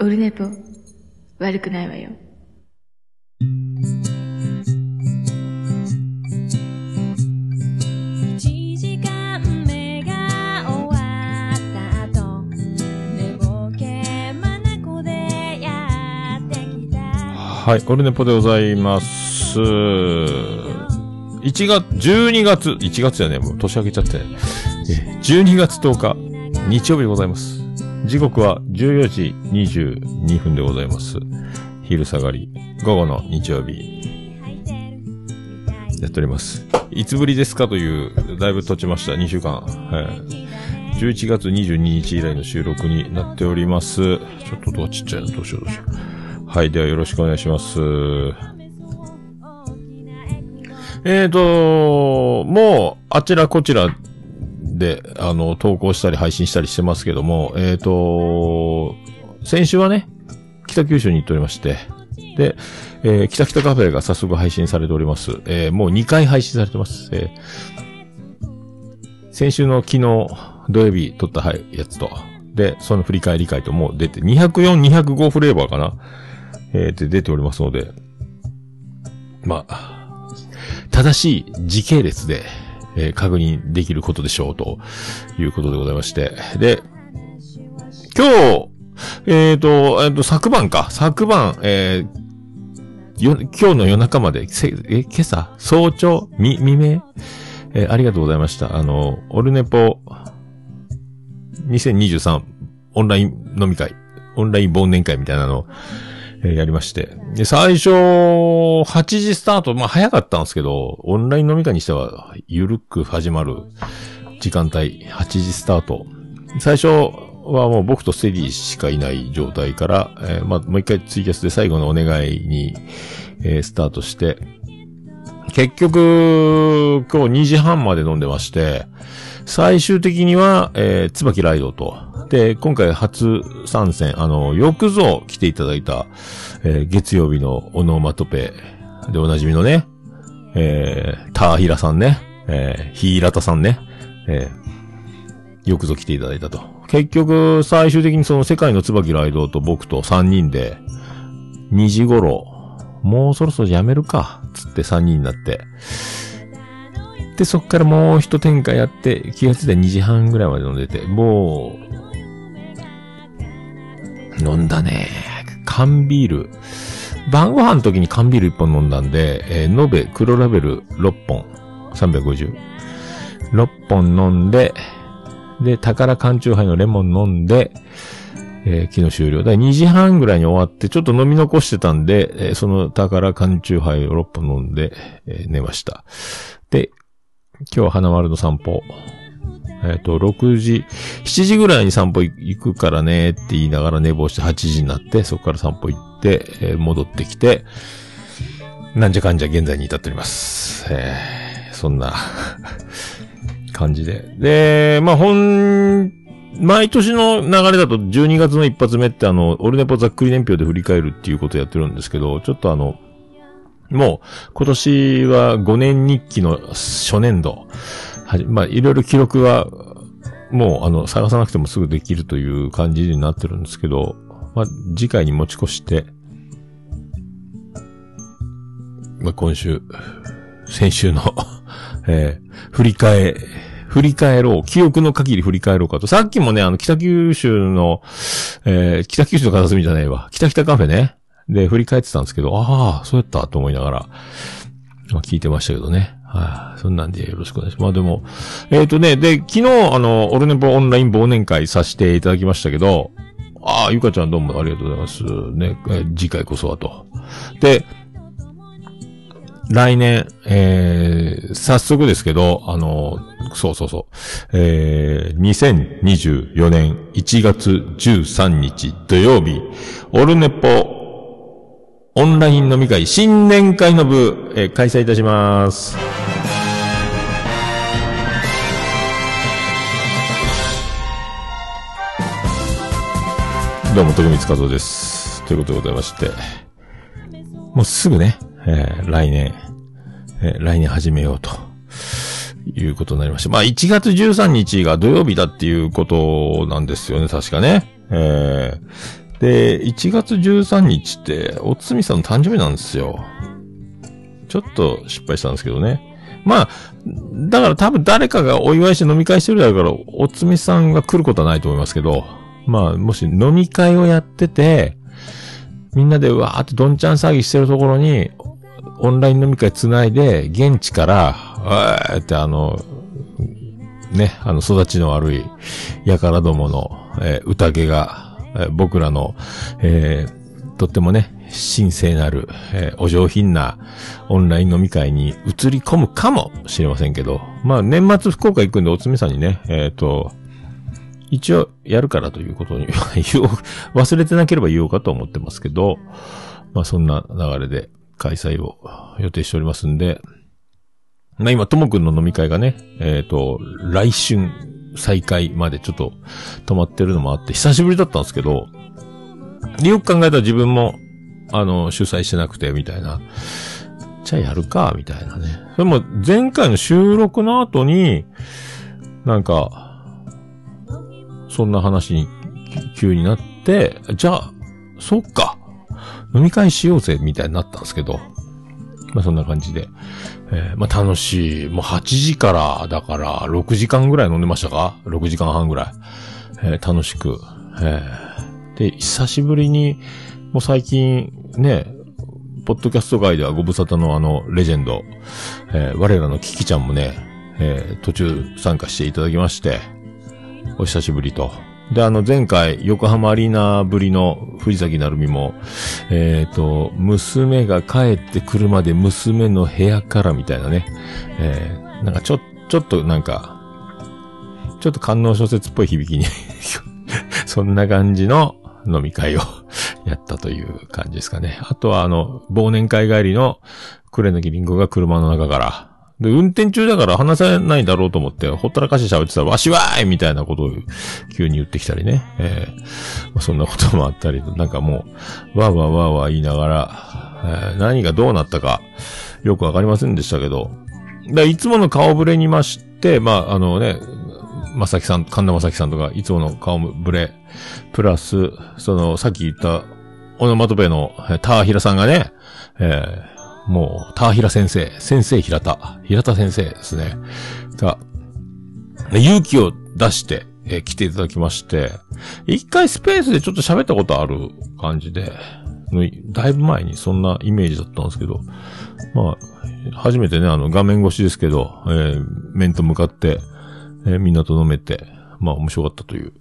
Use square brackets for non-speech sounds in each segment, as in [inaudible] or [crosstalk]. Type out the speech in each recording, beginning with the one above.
オルネポ、悪くないわよ。はい、オルネポでございます。1月、12月、1月じゃねえ、もう年明けちゃって。え12月10日、日曜日でございます。時刻は14時22分でございます。昼下がり、午後の日曜日、やっております。いつぶりですかという、だいぶ経ちました。2週間。はい。11月22日以来の収録になっております。ちょっと音がちっちゃいな。どうしようどうしよう。はい。ではよろしくお願いします。えーと、もう、あちらこちらで、あの、投稿したり配信したりしてますけども、えーと、先週はね、北九州に行っておりまして、で、えー、北北カフェが早速配信されております。えーもう2回配信されてます。えー先週の昨日、土曜日撮ったやつと、で、その振り返り会ともう出て、204、205フレーバーかなえー、で出ておりますので、まあ、正しい時系列で、えー確認できることでしょうということでございまして。で、今日、えっ、と、えっ、と、昨晩か。昨晩、えーよ、今日の夜中まで、せえ、今朝、早朝、み、未明、えーありがとうございました。あの、オルネポ、2023オンライン飲み会、オンライン忘年会みたいなの、えやりまして。で、最初、8時スタート、まあ早かったんですけど、オンライン飲み会にしては、ゆるく始まる時間帯、8時スタート。最初はもう僕とステディしかいない状態から、えーまあもう一回ツイキャスで最後のお願いに、えースタートして、結局、今日2時半まで飲んでまして、最終的には、えー、椿ライドと、で、今回初参戦、あの、よくぞ来ていただいた、えー月曜日のオノマトペでおなじみのね、えー、ターヒラさんね、えー、ヒーラタさんね、えー、よくぞ来ていただいたと。結局、最終的にその世界の椿ライドと僕と3人で、2時頃、もうそろそろやめるか、つって3人になって、で、そっからもう一展開やって、気がついたら2時半ぐらいまで飲んでて、もう、飲んだね。缶ビール。晩ご飯の時に缶ビール1本飲んだんで、えー延べ黒ラベル6本。350。6本飲んで、で、宝缶チューハイのレモン飲んで、えー昨日終了。だ2時半ぐらいに終わって、ちょっと飲み残してたんで、えーその宝缶チューハイを6本飲んで、えー寝ました。で、今日は花丸の散歩。えっ、と、6時、7時ぐらいに散歩行くからねって言いながら寝坊して8時になって、そこから散歩行って、えー戻ってきて、なんじゃかんじゃ現在に至っております。えーそんな [laughs] 感じで。で、まあ、ほん、毎年の流れだと12月の一発目ってあの、オルネポざっくり年表で振り返るっていうことをやってるんですけど、ちょっとあの、もう、今年は5年日記の初年度。はじまあ、いろいろ記録は、もう、あの、探さなくてもすぐできるという感じになってるんですけど、まあ、次回に持ち越して、まあ、今週、先週の、[laughs] えー振り返、振り返ろう。記憶の限り振り返ろうかと。さっきもね、あの、北九州の、えー北九州の片隅じゃないわ。北北カフェね。で、振り返ってたんですけど、ああ、そうやったと思いながら、まあ、聞いてましたけどね。はい、そんなんでよろしくお願いします。まあでも、えっ、とね、で、昨日、あの、オルネポオンライン忘年会させていただきましたけど、ああ、ゆかちゃんどうもありがとうございます。ね、え次回こそはと。で、来年、えー、早速ですけど、あの、そうそうそう、えー、2024年1月13日土曜日、オルネポオンライン飲み会新年会の部、えー開催いたします。どうも、徳光和夫です。ということでございまして、もうすぐね、えー来年、えー来年始めようと。いうことになりました。まあ、1月13日が土曜日だっていうことなんですよね、確かね。えーで、1月13日って、おつみさんの誕生日なんですよ。ちょっと失敗したんですけどね。まあ、だから多分誰かがお祝いして飲み会してるだろうから、おつみさんが来ることはないと思いますけど、まあ、もし飲み会をやってて、みんなでわーってどんちゃん騒ぎしてるところに、オンライン飲み会つないで、現地から、わーってあの、ね、あの、育ちの悪い、やからどもの、えー宴が、えー僕らの、えーとってもね、神聖なる、えーお上品なオンライン飲み会に移り込むかもしれませんけど、まあ、年末福岡行くんで、おつみさんにね、えっ、と、一応やるからということに言おう、忘れてなければ言おうかと思ってますけど、まあそんな流れで開催を予定しておりますんで、まあ今、ともくんの飲み会がね、えっ、と、来春再開までちょっと止まってるのもあって、久しぶりだったんですけど、よく考えたら自分も、あの、主催してなくて、みたいな。じゃあやるか、みたいなね。でも、前回の収録の後に、なんか、そんな話に急になって、じゃあ、そっか。飲み会しようぜ、みたいになったんですけど。まあそんな感じで。えーまあ楽しい。もう8時から、だから6時間ぐらい飲んでましたか ?6 時間半ぐらい。えー楽しく。えーで、久しぶりに、もう最近、ね、ポッドキャスト界ではご無沙汰のあの、レジェンド、えー我らのキキちゃんもね、えー途中参加していただきまして、お久しぶりと。で、あの、前回、横浜アリーナぶりの藤崎なるみも、えっ、と、娘が帰ってくるまで娘の部屋からみたいなね、えーなんかちょ、ちょっとなんか、ちょっと観音小説っぽい響きに、[laughs] そんな感じの飲み会を [laughs] やったという感じですかね。あとはあの、忘年会帰りのクレナキリンゴが車の中から、で、運転中だから話せないだろうと思って、ほったらかし喋ってたら、わしわーいみたいなことを急に言ってきたりね。えーまあそんなこともあったり、なんかもう、わーわーわーわー言いながら、えー何がどうなったか、よくわかりませんでしたけど、でいつもの顔ぶれにまして、まあ、あのね、まさきさん、神田まさきさんとか、いつもの顔ぶれ、プラス、その、さっき言った、オノマトペの、ターヒラさんがね、えーもう、ターヒラ先生、先生平田、平田先生ですね。が、勇気を出して、えー来ていただきまして、一回スペースでちょっと喋ったことある感じで、だいぶ前にそんなイメージだったんですけど、まあ、初めてね、あの、画面越しですけど、えー面と向かって、えーみんなと飲めて、まあ面白かったという。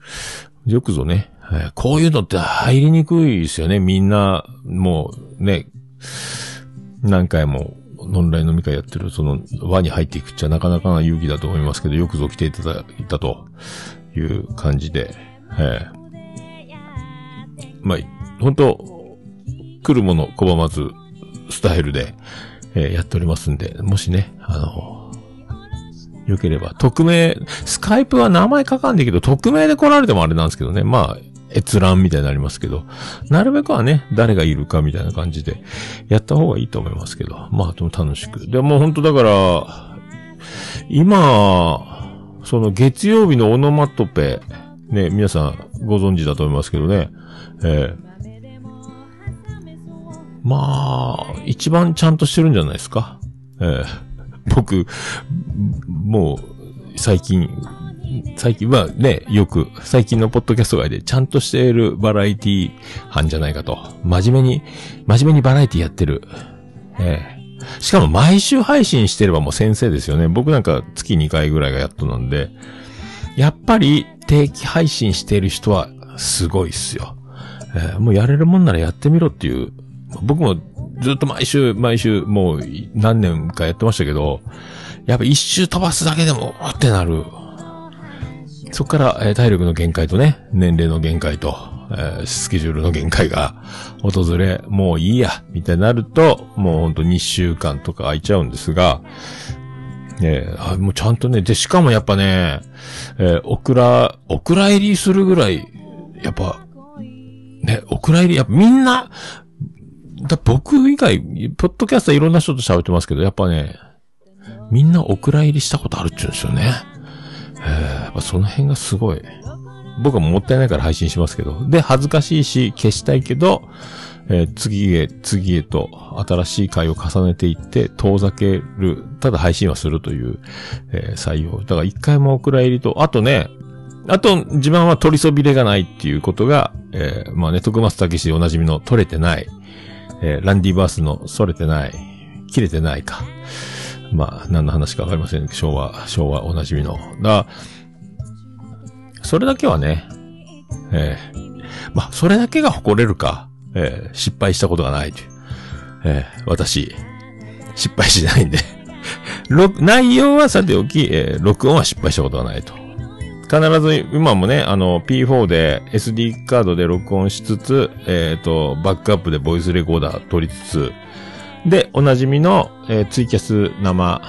よくぞね、えーこういうのって入りにくいですよね。みんな、もうね、何回もオンライン飲み会やってる、その輪に入っていくっちゃなかなかな勇気だと思いますけど、よくぞ来ていただいたと。いう感じで、えーまあ、本当来るもの拒まずスタイルで、えーやっておりますんで、もしね、あの、よければ、匿名、スカイプは名前書かんでいいけど、匿名で来られてもあれなんですけどね、まあ、閲覧みたいになりますけど、なるべくはね、誰がいるかみたいな感じで、やった方がいいと思いますけど、まあ、でも楽しく。でも本当だから、今、その月曜日のオノマトペ、ね、皆さんご存知だと思いますけどね、えーまあ、一番ちゃんとしてるんじゃないですか。えー僕、もう、最近、最近はね、よく、最近のポッドキャスト外でちゃんとしているバラエティ班じゃないかと。真面目に、真面目にバラエティやってる。ええしかも毎週配信してればもう先生ですよね。僕なんか月2回ぐらいがやっとなんで、やっぱり定期配信している人はすごいっすよ。えーもうやれるもんならやってみろっていう。僕もずっと毎週、毎週、もう何年かやってましたけど、やっぱ一周飛ばすだけでも、ってなる。そこから、えー体力の限界とね、年齢の限界と、えースケジュールの限界が訪れ、もういいや、みたいになると、もうほんと2週間とか空いちゃうんですが、えーもうちゃんとね、で、しかもやっぱね、えーお蔵、お蔵入りするぐらい、やっぱ、ね、お蔵入り、やっぱみんな、だ僕以外、ポッドキャスターいろんな人と喋ってますけど、やっぱね、みんなお蔵入りしたことあるって言うんですよね。えーその辺がすごい。僕はもったいないから配信しますけど。で、恥ずかしいし、消したいけど、えー次へ、次へと、新しい回を重ねていって、遠ざける。ただ配信はするという、えー採用。だから一回もお蔵入りと、あとね、あと、自慢は取りそびれがないっていうことが、えーまあね、徳松武史でおなじみの取れてない、えーランディバースのそれてない、切れてないか。まあ、何の話かわかりません、昭和、昭和おなじみの。だそれだけはね、えーまあ、それだけが誇れるか、えー失敗したことがないという。えー私、失敗しないんで。[laughs] 内容はさておき、えー録音は失敗したことがないと。必ず、今もね、あの、P4 で SD カードで録音しつつ、えっ、と、バックアップでボイスレコーダー取りつつ、で、おなじみの、えーツイキャス生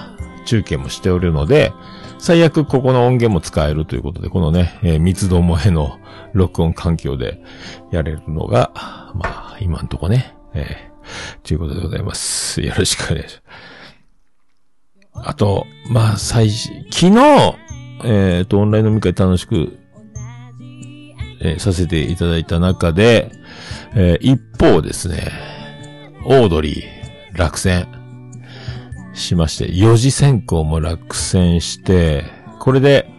中継もしておるので、最悪ここの音源も使えるということで、このね、えー密度萌えの録音環境でやれるのが、まあ、今んとこね、えー、ということでございます。よろしくお願いします。あと、まあ、最初、昨日、えっ、と、オンライン飲み会楽しく、えーさせていただいた中で、えー一方ですね、オードリー、落選しまして、4次選考も落選して、これで、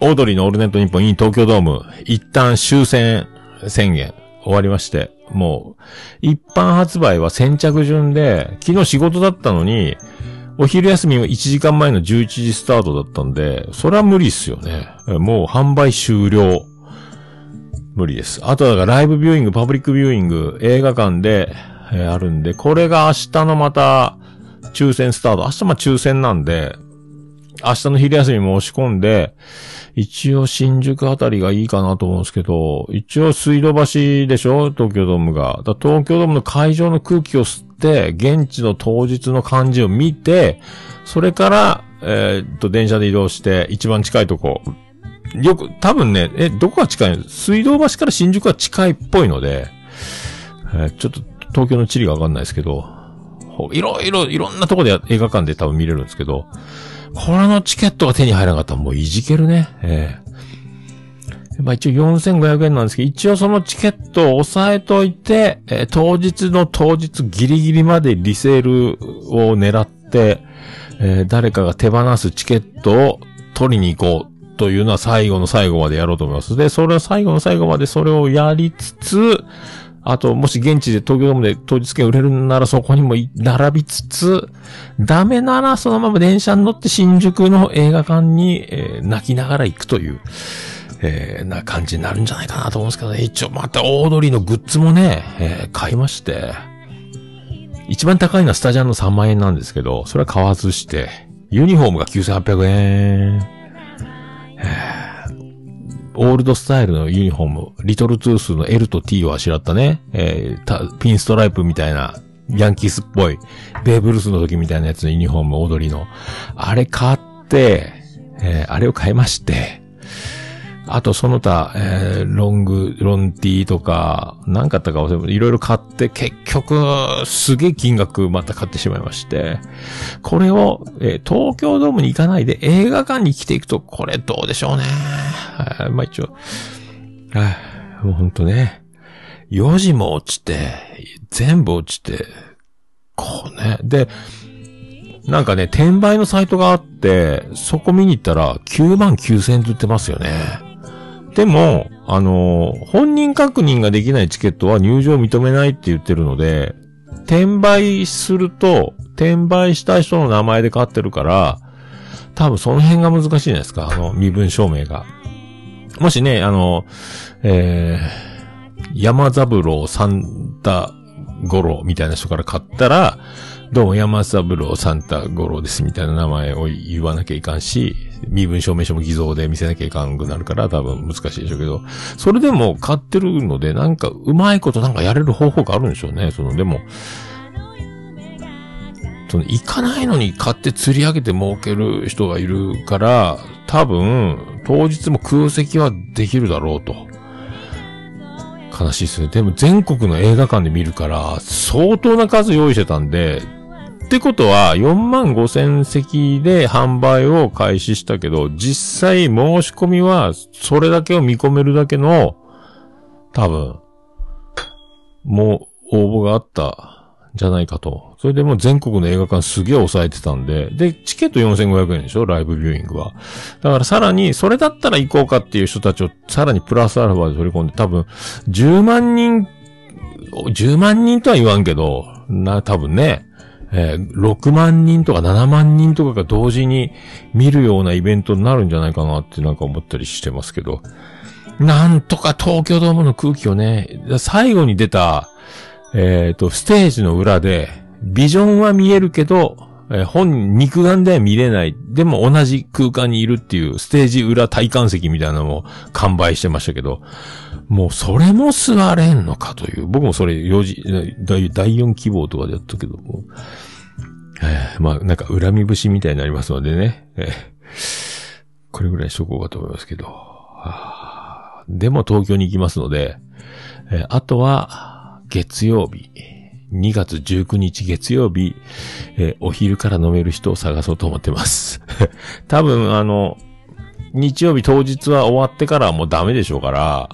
オードリーのオールネット日本 in 東京ドーム、一旦終戦宣言終わりまして、もう、一般発売は先着順で、昨日仕事だったのに、お昼休みも1時間前の11時スタートだったんで、それは無理っすよね。もう販売終了。無理です。あとだからライブビューイング、パブリックビューイング、映画館で、えーあるんで、これが明日のまた、抽選スタート。明日ま抽選なんで、明日の昼休み申し込んで、一応新宿あたりがいいかなと思うんですけど、一応水道橋でしょ？東京ドームが。だ東京ドームの会場の空気を吸って、現地の当日の感じを見て、それから、えーっと、電車で移動して、一番近いとこ。よく、多分ね、え、どこが近いの？水道橋から新宿は近いっぽいので、えーちょっと東京の地理がわかんないですけど、いろいろ、いろんなとこで映画館で多分見れるんですけど、これのチケットが手に入らなかったらもういじけるね。ええまあ一応4500円なんですけど、一応そのチケットを押さえといて、えー当日の当日ギリギリまでリセールを狙って、えー誰かが手放すチケットを取りに行こうというのは最後の最後までやろうと思います。で、それを最後の最後までそれをやりつつ、あと、もし現地で東京ドームで当日券売れるならそこにも並びつつ、ダメならそのまま電車に乗って新宿の映画館に、えー泣きながら行くという、えーな感じになるんじゃないかなと思うんですけどね。一応またオードリーのグッズもね、えー買いまして、一番高いのはスタジャンの3万円なんですけど、それは買わずして、ユニフォームが9800円。オールドスタイルのユニフォーム、リトルトゥースの L と T をあしらったね、えーピンストライプみたいな、ヤンキースっぽい、ベーブルースの時みたいなやつのユニフォーム、踊りの。あれ買って、えーあれを買いまして、あとその他、えーロング、ロンティーとか、何買ったか忘れていろいろ買って、結局、すげえ金額また買ってしまいまして、これを、えー東京ドームに行かないで映画館に来ていくと、これどうでしょうね。はいまあ一応、はいもうほんとね、4時も落ちて、全部落ちて、こうね。で、なんかね、転売のサイトがあって、そこ見に行ったら9万9000円で売ってますよね。でも、あの本人確認ができないチケットは入場を認めないって言ってるので、転売すると、転売した人の名前で買ってるから、多分その辺が難しいじゃないですか、あの、身分証明が。もしね、あの、えー、山三郎サンタ五郎みたいな人から買ったら、どうも山三郎サンタ五郎ですみたいな名前を言わなきゃいかんし、身分証明書も偽造で見せなきゃいかんくなるから多分難しいでしょうけど、それでも買ってるので、なんかうまいことなんかやれる方法があるんでしょうね。その、でも、その、行かないのに買って釣り上げて儲ける人がいるから、多分、当日も空席はできるだろうと。悲しいですね。でも全国の映画館で見るから、相当な数用意してたんで、ってことは、4万5千席で販売を開始したけど、実際申し込みは、それだけを見込めるだけの、多分、もう応募があった、じゃないかと。それでもう全国の映画館すげえ抑えてたんで、で、チケット4500円でしょ？ライブビューイングは。だからさらに、それだったら行こうかっていう人たちをさらにプラスアルファで取り込んで、多分、10万人、10万人とは言わんけど、な、多分ね、えー6万人とか7万人とかが同時に見るようなイベントになるんじゃないかなってなんか思ったりしてますけど。なんとか東京ドームの空気をね、最後に出た、えっ、と、ステージの裏で、ビジョンは見えるけど、えー本、肉眼では見れない。でも同じ空間にいるっていう、ステージ裏体感席みたいなのも完売してましたけど、もうそれも座れんのかという。僕もそれ4時、第4希望とかでやったけども。えーまあ、なんか恨み節みたいになりますのでね。えーこれぐらいしとこうかと思いますけど。でも東京に行きますので、えーあとは、月曜日。2月19日月曜日、えーお昼から飲める人を探そうと思ってます。[laughs] 多分、あの、日曜日当日は終わってからはもうダメでしょうから、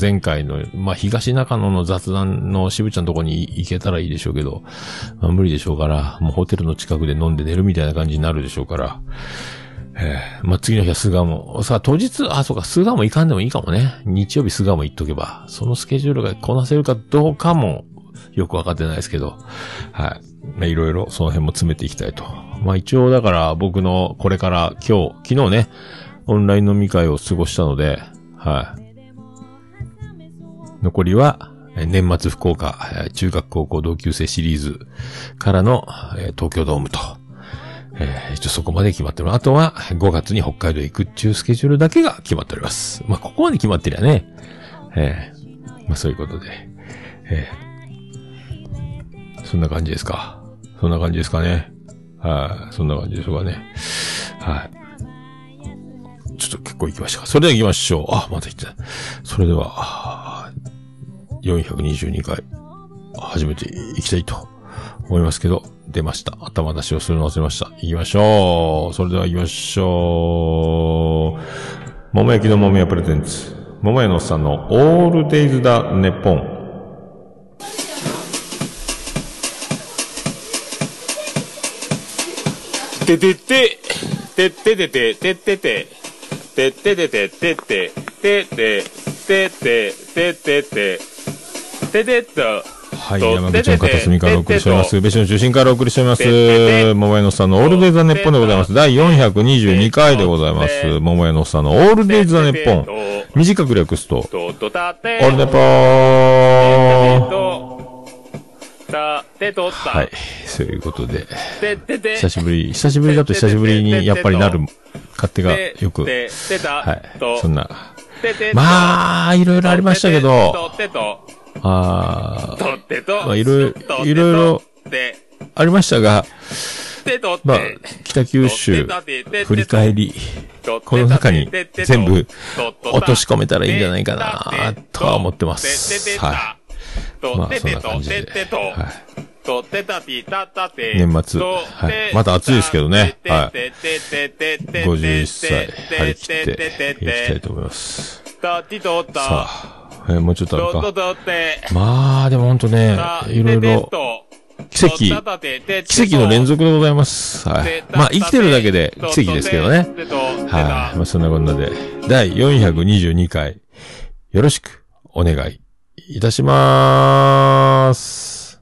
前回の、まあ、東中野の雑談の渋ちゃんのとこに行けたらいいでしょうけど、まあ、無理でしょうから、もうホテルの近くで飲んで寝るみたいな感じになるでしょうから、えーまあ、次の日は菅も、さあ当日、あ、そうか、菅も行かんでもいいかもね。日曜日菅も行っとけば、そのスケジュールがこなせるかどうかも、よくわかってないですけど、はい。まあ、いろいろその辺も詰めていきたいと。まあ一応だから僕のこれから今日、昨日ね、オンライン飲み会を過ごしたので、はい。残りは、年末福岡、中学高校同級生シリーズからの、東京ドームと、えー一応そこまで決まってる。あとは5月に北海道行くっていうスケジュールだけが決まっております。まあここまで決まってりゃね、えーまあそういうことで、えーそんな感じですか。そんな感じですかね。はい。そんな感じでしょうかね。はい。ちょっと結構行きましたか。それでは行きましょう。あ、また行ってない。それでは、422回、始めていきたいと思いますけど、出ました。頭出しをするの忘れました。行きましょう。それでは行きましょう。桃焼きの桃屋プレゼンツ。桃屋のおっさんのオールデイズだネッポン。ててて、てっててて、ててて、てっててて、てって、てって、てって、てってて、ててっと、はい、山口の片隅からお送りしております。宇部市の中心からお送りしております。桃屋のさんのオールデイズ・ザ・ネッポンでございます。第422回でございます。桃屋のさんのオールデイズ・ザ・ネッポン。短く略すと、オールネポーと、たった、はい、そういうことで、てってて、久しぶり、久しぶりだと久しぶりにやっぱりなる勝手がよく、ててた、はい、とそんな。まあ、いろいろありましたけど、あーとってと、まあいろいろいろいろてありましたが、まあ、北九州、振り返り、この中に全部落とし込めたらいいんじゃないかなとは思ってます。はまあそんな感じではい年末はいまだ暑いですけどねはいい。51歳、張り切っていきたいと思います。さあ、えーもうちょっとあるか？まあ、でもほんとね、いろいろ、奇跡、奇跡の連続でございます。はい。まあ、生きてるだけで奇跡ですけどね。はい。まあ、そんなこんなで、第422回、よろしくお願いいたしまーす。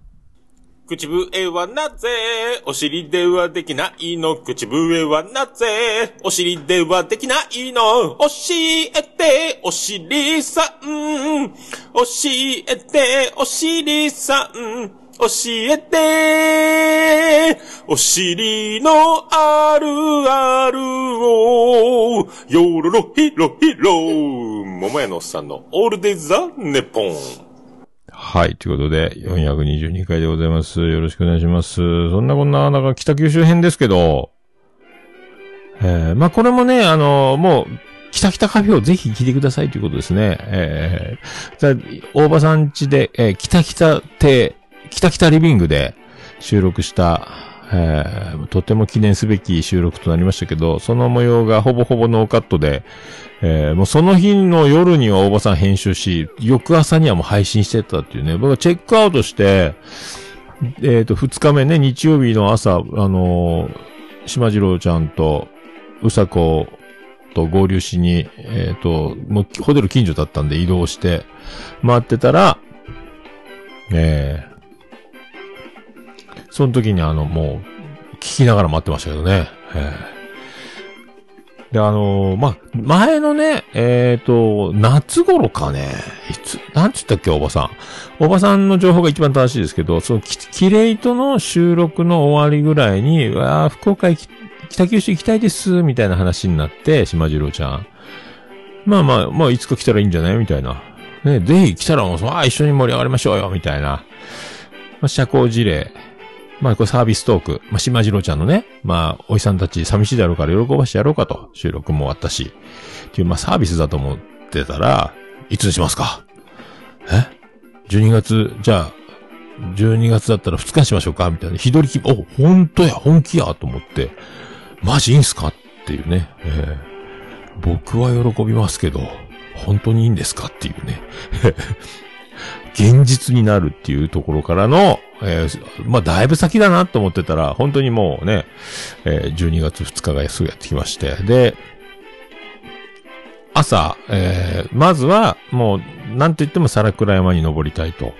口笛はなぜ、お尻ではできないの？口笛はなぜ、お尻ではできないの？教えて、お尻さん。教えて、お尻さん。教えて、お尻のあるあるを、よろろひろひろ、桃屋のおっさんのオールデイ・ザ・ネポン。はい。ということで、422回でございます。よろしくお願いします。そんなこんな、なんか北九州編ですけど、えー、まあ、これもね、あのもう、北北カフェをぜひ聞いてくださいということですね。えー、大場さん家で、えー、北北亭、北北リビングで収録した、えーとても記念すべき収録となりましたけど、その模様がほぼほぼノーカットで、えーもうその日の夜には大場さん編集し、翌朝にはもう配信してたっていうね、僕はチェックアウトして、えっ、と、二日目ね、日曜日の朝、あのー島次郎ちゃんと、うさこと合流しに、えっ、と、もうホテル近所だったんで移動して、待ってたら、ええその時にあの、もう、聞きながら待ってましたけどね。で、あのーま、前のね、えっ、と、夏頃かね、いつ、なんつったっけ、おばさん。おばさんの情報が一番正しいですけど、そのキ、キレイトの収録の終わりぐらいに、わあ、福岡行き、北九州行きたいです、みたいな話になって、島次郎ちゃん。まあまあ、まあ、いつか来たらいいんじゃない？みたいな。ね、ぜひ来たらもう、ああ、一緒に盛り上がりましょうよ、みたいな。まあ、社交辞令。まあ、これサービストーク。まあ、島次郎ちゃんのね、まあ、おじさんたち寂しいだろうから喜ばしてやろうかと。収録も終わったし。っていう、まあ、サービスだと思ってたら、いつにしますか？え ?12 月、じゃあ、12月だったら2日にしましょうか？みたいな。日取りき、お、本当や、本気や、と思って。マジいいんすか？っていうね。えー僕は喜びますけど、本当にいいんですか？っていうね。現実になるっていうところからの、えーまあ、だいぶ先だなと思ってたら、本当にもうね、えー12月2日がすぐやってきまして、で、朝、えーまずは、もう、なんと言っても皿倉山に登りたいと。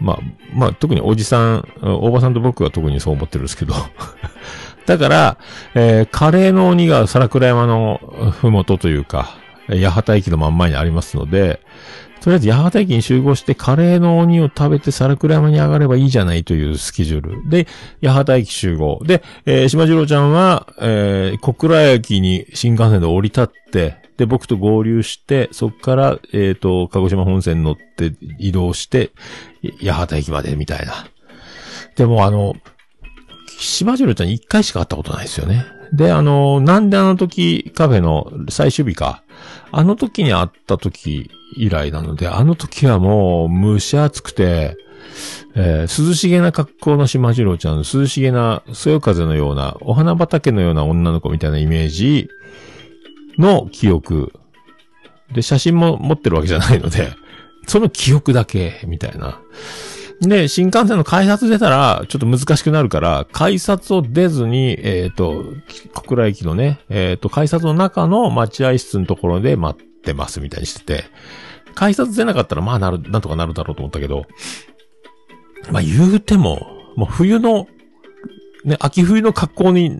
まあ、まあ、特におじさん、おばさんと僕は特にそう思ってるんですけど。[laughs] だから、えーカレーの鬼が皿倉山のふもとというか、八幡駅の真ん前にありますので、とりあえず八幡駅に集合してカレーの鬼を食べて皿倉山に上がればいいじゃないというスケジュール。で、八幡駅集合。で、えー島次郎ちゃんは、えー小倉駅に新幹線で降り立って、で、僕と合流して、そこから、えっ、と、鹿児島本線乗って移動して、八幡駅までみたいな。でもあの、島次郎ちゃん一回しか会ったことないですよね。で、あの、なんであの時カフェの最終日か。あの時に会った時以来なので、あの時はもう蒸し暑くて、えー涼しげな格好の島次郎ちゃん、涼しげな、そよ風のような、お花畑のような女の子みたいなイメージの記憶。で、写真も持ってるわけじゃないので、その記憶だけ、みたいな。で、新幹線の改札出たら、ちょっと難しくなるから、改札を出ずに、えっ、と、小倉駅のね、えっ、と、改札の中の待合室のところで待ってますみたいにしてて、改札出なかったら、まあなる、なんとかなるだろうと思ったけど、まあ言うても、もう冬の、ね、秋冬の格好に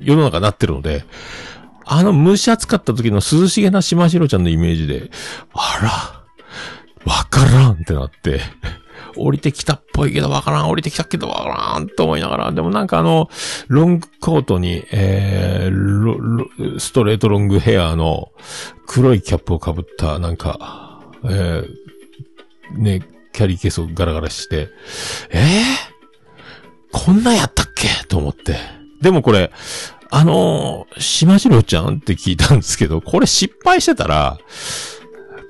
世の中なってるので、あの蒸し暑かった時の涼しげな島城ちゃんのイメージで、あら、わからんってなって、降りてきたっぽいけどわからん、降りてきたけどわからんと思いながら、でもなんかあの、ロングコートに、えー、ストレートロングヘアの黒いキャップをかぶった、なんか、えー、ね、キャリーケースをガラガラして、えー、こんなやったっけ？と思って。でもこれ、あのー、島次郎ちゃん？って聞いたんですけど、これ失敗してたら、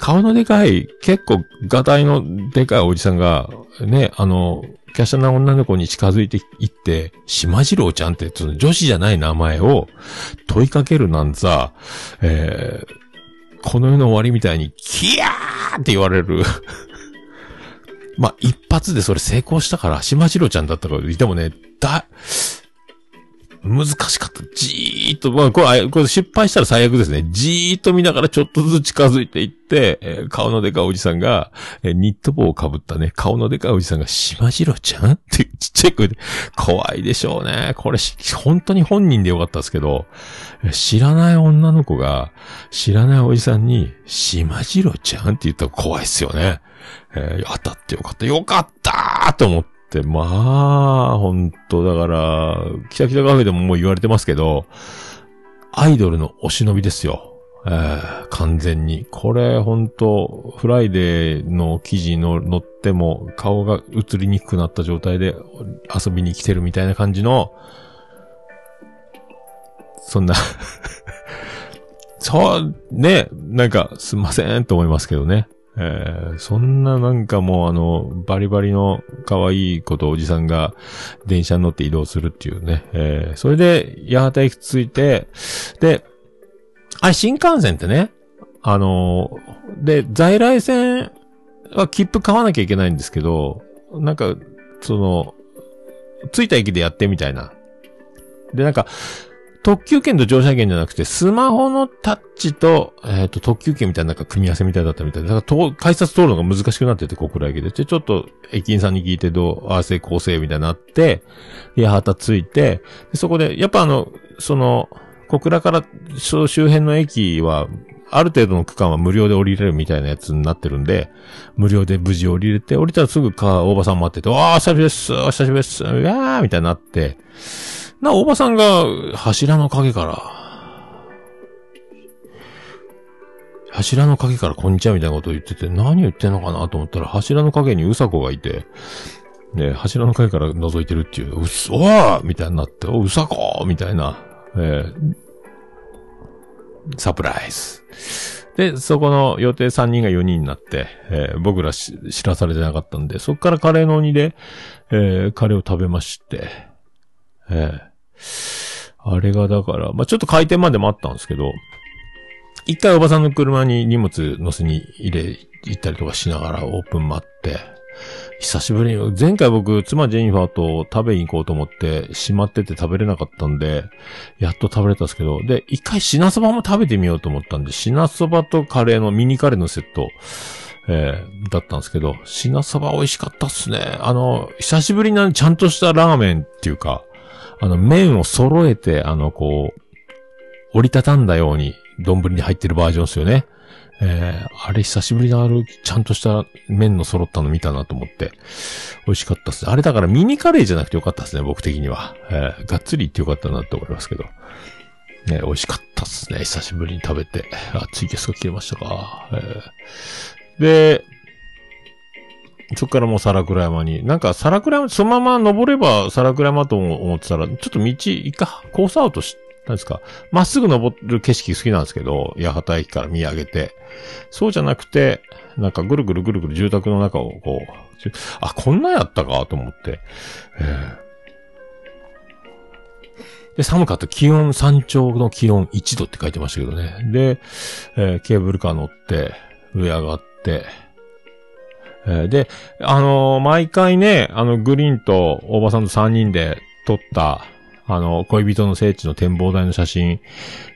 顔のでかい、結構、ガタイのでかいおじさんが、ね、あの、華奢な女の子に近づいていって、島次郎ちゃんって、その女子じゃない名前を問いかけるなんざ、えー、この世の終わりみたいに、キヤーって言われる。[laughs] まあ、一発でそれ成功したから、島次郎ちゃんだったから、でもね、だ、難しかった。じーっと、まあ、これ、これ失敗したら最悪ですね。じーっと見ながらちょっとずつ近づいていって、えー顔のでかいおじさんが、えーニット帽をかぶったね、顔のでかいおじさんが、島次郎ちゃん？ってちっちゃい声で、怖いでしょうね。これ、本当に本人でよかったですけど、知らない女の子が、知らないおじさんに、島次郎ちゃん？って言ったら怖いっすよね。えー当たってよかった。よかったーと思って、まあ、本当だから、北北カフェでももう言われてますけど、アイドルのお忍びですよ。えー完全に。これ、本当フライデーの記事の載っても顔が映りにくくなった状態で遊びに来てるみたいな感じの、そんな [laughs] そう、ね、なんか、すんませんと思いますけどね。えーそんななんかもうあの、バリバリの可愛い子とおじさんが電車に乗って移動するっていうね。えーそれで、八幡駅着いて、で、あ新幹線ってね、あのーで、在来線は切符買わなきゃいけないんですけど、なんか、その、着いた駅でやってみたいな。で、なんか、特急券と乗車券じゃなくて、スマホのタッチと、えっ、と、特急券みたいななんか組み合わせみたいだったみたいで、だから、改札通るのが難しくなってて、小倉駅で。で、ちょっと、駅員さんに聞いて、どう、合わせ構成みたいになって、で八幡着いて、でそこで、やっぱあの、その、小倉から、その周辺の駅は、ある程度の区間は無料で降りれるみたいなやつになってるんで、無料で無事降りれて、降りたらすぐか、大場さん待ってて、わー、久しぶりです、お久しぶりです、うわー、みたいになって、な、大場さんが柱の陰から、柱の陰からこんにちはみたいなことを言ってて、何を言ってんのかなと思ったら、柱の陰にうさこがいて、で、柱の陰から覗いてるっていう、うっそ、ーみたいになって、うさこみたいな、えーサプライズ。で、そこの予定3人が4人になって、えー僕ら知らされてなかったんで、そこからカレーの鬼で、えーカレーを食べまして、えーあれがだから、まあ、ちょっと開店まで待ったんですけど、一回おばさんの車に荷物乗せに入れ、行ったりとかしながらオープン待って、久しぶりに、前回僕、妻ジェニファーと食べに行こうと思って、閉まってて食べれなかったんで、やっと食べれたんですけど、で、一回品そばも食べてみようと思ったんで、品そばとカレーのミニカレーのセット、えー、だったんですけど、品そば美味しかったっすね。あの、久しぶりにちゃんとしたラーメンっていうか、あの、麺を揃えて、あの、こう、折りたたんだように、丼に入ってるバージョンですよね。えー、あれ久しぶりにある、ちゃんとした麺の揃ったの見たなと思って、美味しかったっすね。あれだからミニカレーじゃなくてよかったっすね、僕的には。えー、がっつり言ってよかったなって思いますけど。ね、美味しかったっすね。久しぶりに食べて。あ、ツイキャスが切れましたか。えー、で、そっからもう皿倉山に。なんか皿倉山、そのまま登れば皿倉山と思ってたら、ちょっと道、一回コースアウトし、なんですか？まっすぐ登る景色好きなんですけど、八幡駅から見上げて。そうじゃなくて、なんかぐるぐるぐるぐる住宅の中をこう、あ、こんなやったかと思って。えーで、寒かった。気温、山頂の気温1度って書いてましたけどね。で、えーケーブルカー乗って、上上がって、えーで、あのー毎回ね、あの、グリーンと大場さんと3人で撮った、あの、恋人の聖地の展望台の写真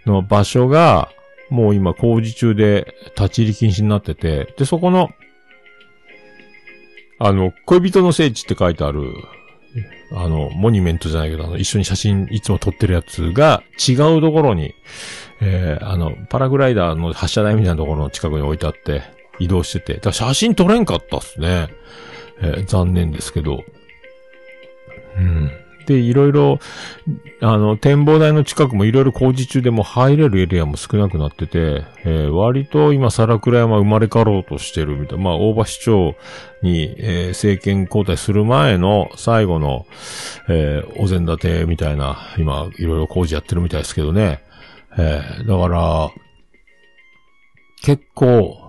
の場所が、もう今工事中で立ち入り禁止になってて、で、そこの、あの、恋人の聖地って書いてある、あの、モニュメントじゃないけど、あの、一緒に写真いつも撮ってるやつが違うところに、えーあの、パラグライダーの発射台みたいなところの近くに置いてあって、移動してて、だ写真撮れんかったっすね。えー残念ですけど。うん。で、いろいろ、あの、展望台の近くもいろいろ工事中でも入れるエリアも少なくなってて、えー割と今、皿倉山生まれ変わろうとしてるみたい。まあ、大場市長に、えー政権交代する前の最後の、えーお膳立てみたいな、今、いろいろ工事やってるみたいですけどね。えだから、結構、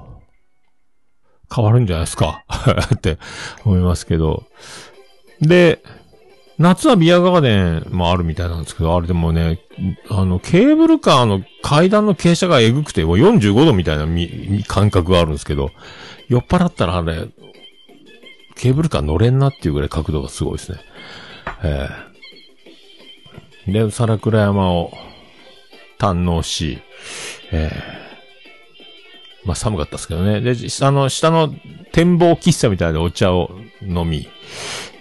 変わるんじゃないですか [laughs] って思いますけど。で、夏はビアガーデンもあるみたいなんですけど、あれでもね、あの、ケーブルカーの階段の傾斜がえぐくて、もう45度みたいな感覚があるんですけど、酔っ払ったらあれ、ケーブルカー乗れんなっていうぐらい角度がすごいですね。ええで、皿倉山を堪能し、ええまあ寒かったですけどね。で、下の、下の展望喫茶みたいでお茶を飲み、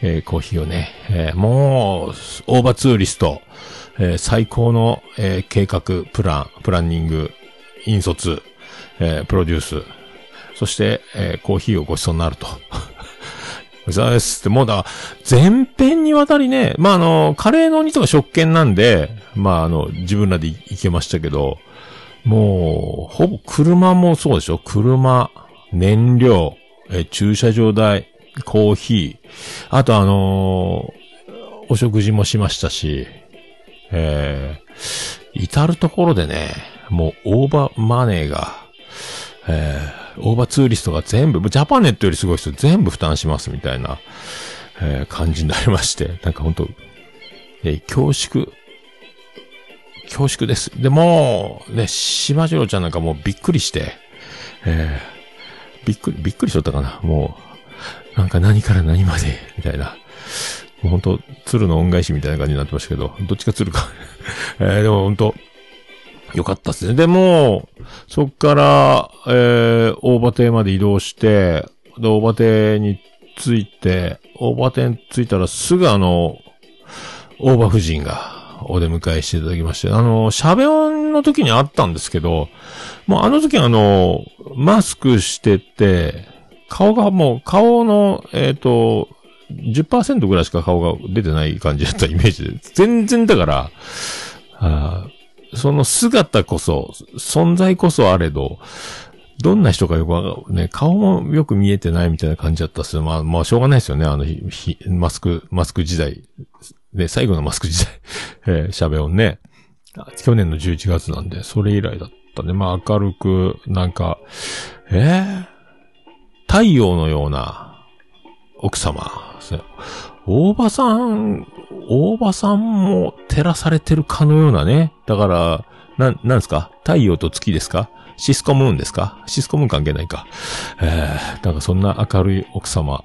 えーコーヒーをね、えーもう、オーバーツーリスト、えー最高の、えー計画、プラン、プランニング、引率、えープロデュース、そして、えーコーヒーをごちそうになると。ごちそうですって、もうだ、全編にわたりね、まあ、あの、カレーの鬼とか食券なんで、まあ、あの、自分らで行けましたけど、もう、ほぼ車もそうでしょ？車、燃料、え駐車場代、コーヒー、あとあのーお食事もしましたし、えー至るところでね、もうオーバーマネーが、えーオーバーツーリストが全部、ジャパネットよりすごい人全部負担しますみたいな、えー感じになりまして、なんか本当えー恐縮、恐縮です。でも、ね、島次郎ちゃんなんかもうびっくりして、えーびっくり、びっくりしとったかな。もう、なんか何から何まで、みたいな。もう本当鶴の恩返しみたいな感じになってましたけど、どっちか鶴か。[laughs] えーでも本当よかったっすね。でも、そっから、えー、大場邸まで移動して、で、大場邸に着いて、大場邸に着いたらすぐあの、大場夫人がお出迎えしていただきまして、あの、シャベオンの時にあったんですけど、もうあの時あの、マスクしてて、顔がもう、顔の、えっ、と、10%ぐらいしか顔が出てない感じだったイメージで、全然だから、あその姿こそ、存在こそあれど、どんな人かよくね、顔もよく見えてないみたいな感じだったっすよ。まあ、まあ、しょうがないですよね。あのひ、ひマスク、マスク時代。で、最後のマスク時代。[laughs] えー、シャベオンね。去年の11月なんで、それ以来だったんで、まあ、明るく、なんか、えー、太陽のような奥様。大場さん、大場さんも照らされてるかのようなね。だから、な、なんですか？太陽と月ですか？シスコムーンですか？シスコムーン関係ないか。えー、なんかそんな明るい奥様。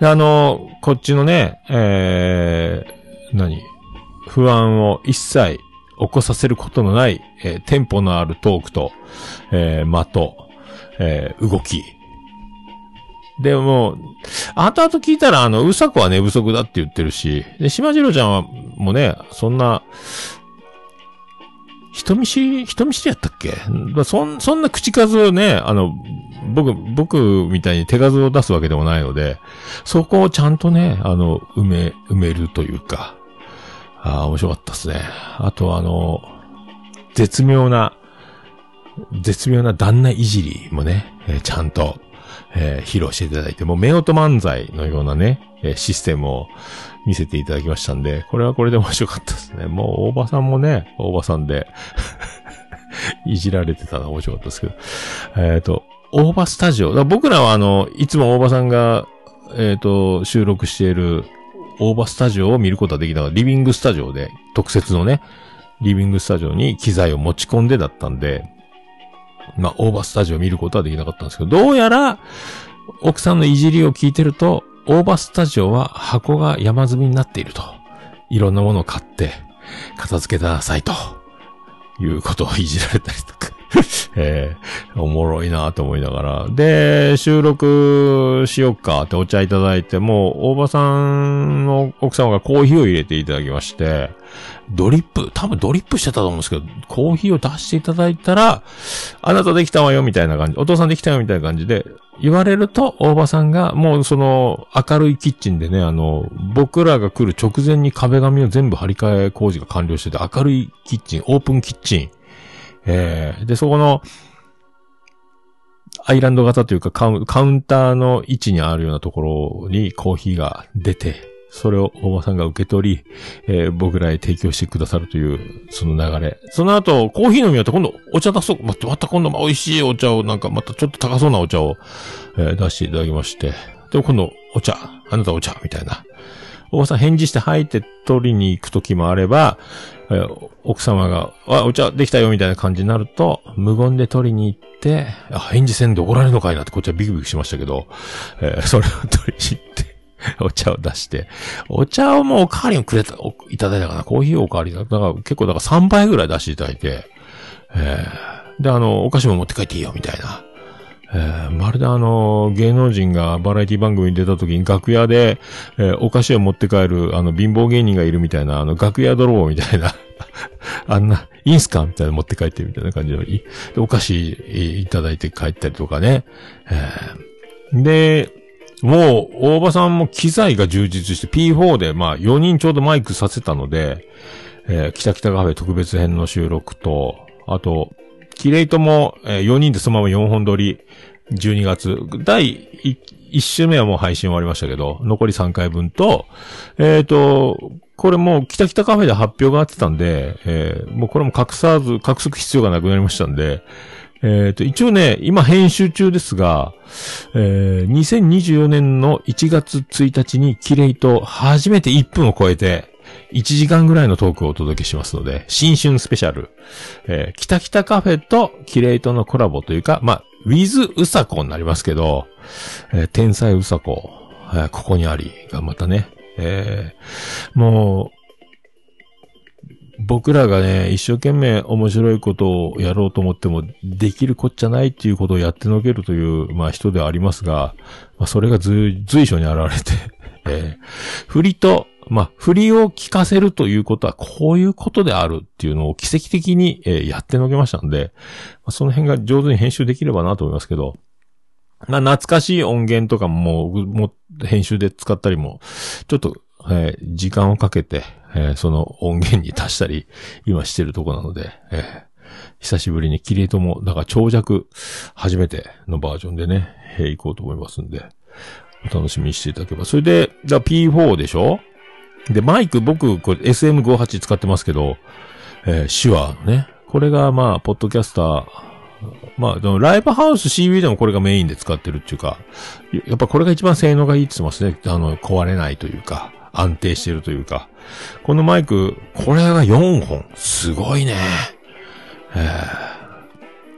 で、あの、こっちのね、えー、何？不安を一切起こさせることのない、えーテンポのあるトークと、えー、間と、えー動き。でも、後々聞いたら、あの、うさこは寝不足だって言ってるし、で、島次郎ちゃんは、もうね、そんな、人見知り、人見知りやったっけ？まあそん、そんな口数をね、あの、僕、僕みたいに手数を出すわけでもないので、そこをちゃんとね、あの、埋め、埋めるというか、ああ、面白かったですね。あとあの、絶妙な、絶妙な旦那いじりもね、えーちゃんと、えー披露していただいて、もう、目音漫才のようなね、えーシステムを見せていただきましたんで、これはこれで面白かったですね。もう、大場さんもね、大場さんで、[laughs] いじられてたのは面白かったですけど。えっ、と、大場スタジオ。ら僕らはあの、いつも大場さんが、えっ、と、収録している大場スタジオを見ることはできなかった。リビングスタジオで、特設のね、リビングスタジオに機材を持ち込んでだったんで、まあ、オーバースタジオを見ることはできなかったんですけど、どうやら、奥さんのいじりを聞いてると、オーバースタジオは箱が山積みになっていると。いろんなものを買って、片付けてくださいと。いうことをいじられたりとか。[laughs] えー、おもろいなと思いながら。で、収録しよっかってお茶いただいて、も、大場さんの奥様がコーヒーを入れていただきまして、ドリップ、多分ドリップしてたと思うんですけど、コーヒーを出していただいたら、あなたできたわよみたいな感じ、お父さんできたよみたいな感じで、言われると、大場さんが、もうその、明るいキッチンでね、あの、僕らが来る直前に壁紙を全部張り替え工事が完了してて、明るいキッチン、オープンキッチン。えー、で、そこの、アイランド型というかカウンカウンターの位置にあるようなところにコーヒーが出て、それを大場さんが受け取り、えー僕らへ提供してくださるという、その流れ。その後、コーヒー飲み終わって今度お茶出そう。また、また今度美味しいお茶を、なんかまたちょっと高そうなお茶を、えー出していただきまして。で、今度お茶、あなたお茶、みたいな。大場さん返事して入って取りに行く時もあれば、えー奥様が、あ、お茶できたよみたいな感じになると、無言で取りに行って、あ、返事せんで怒られるのかいなってこっちはビクビクしましたけど、えーそれを取りに行って、[laughs] お茶を出して、お茶をもうおかわりをくれた、いただいたかな、コーヒーおかわりだ。だから結構だから3杯ぐらい出していただいて、えー。で、あの、お菓子も持って帰っていいよ、みたいな。えー。まるであの、芸能人がバラエティ番組に出た時に楽屋で、えーお菓子を持って帰る、あの、貧乏芸人がいるみたいな、あの、楽屋泥棒みたいな、[laughs] あんな、いいんすかみたいな持って帰ってみたいな感じの、いでお菓子いただいて帰ったりとかね。えー。で、もう、大場さんも機材が充実して P4 で、まあ、4人ちょうどマイクさせたので、えー、北北カフェ特別編の収録と、あと、キレイトも、えー4人でそのまま4本撮り、12月、第1週目はもう配信終わりましたけど、残り3回分と、えっ、と、これもう北北カフェで発表があってたんで、えーもうこれも隠さず、隠す必要がなくなりましたんで、えっ、と、一応ね、今編集中ですが、えー、2024年の1月1日にキレイと初めて1分を超えて、1時間ぐらいのトークをお届けしますので、新春スペシャル。えー、北北カフェとキレイとのコラボというか、まあ、ウィズウサコになりますけど、えー天才ウサコ、えーここにあり、がまたね、えーもう、僕らがね、一生懸命面白いことをやろうと思っても、できるこっちゃないっていうことをやってのけるという、まあ人ではありますが、まあそれが随所に現れて、えー振りと、まあ、振りを聞かせるということは、こういうことであるっていうのを奇跡的に、えーやってのけましたんで、まあその辺が上手に編集できればなと思いますけど、まあ、懐かしい音源とかも、もうもう、編集で使ったりも、ちょっと、えー時間をかけて、えーその音源に足したり、今してるとこなので、えー久しぶりにキレイとも、だから長尺、初めてのバージョンでね、えー行こうと思いますんで、お楽しみにしていただければ。それで、だ P4 でしょ？で、マイク、僕、これ SM58 使ってますけど、えー手話ね。これが、まあ、ポッドキャスター、まあ、でもライブハウス CV でもこれがメインで使ってるっていうか、やっぱこれが一番性能がいいって言ってますね。あの、壊れないというか、安定してるというか。このマイク、これが4本。すごいね。え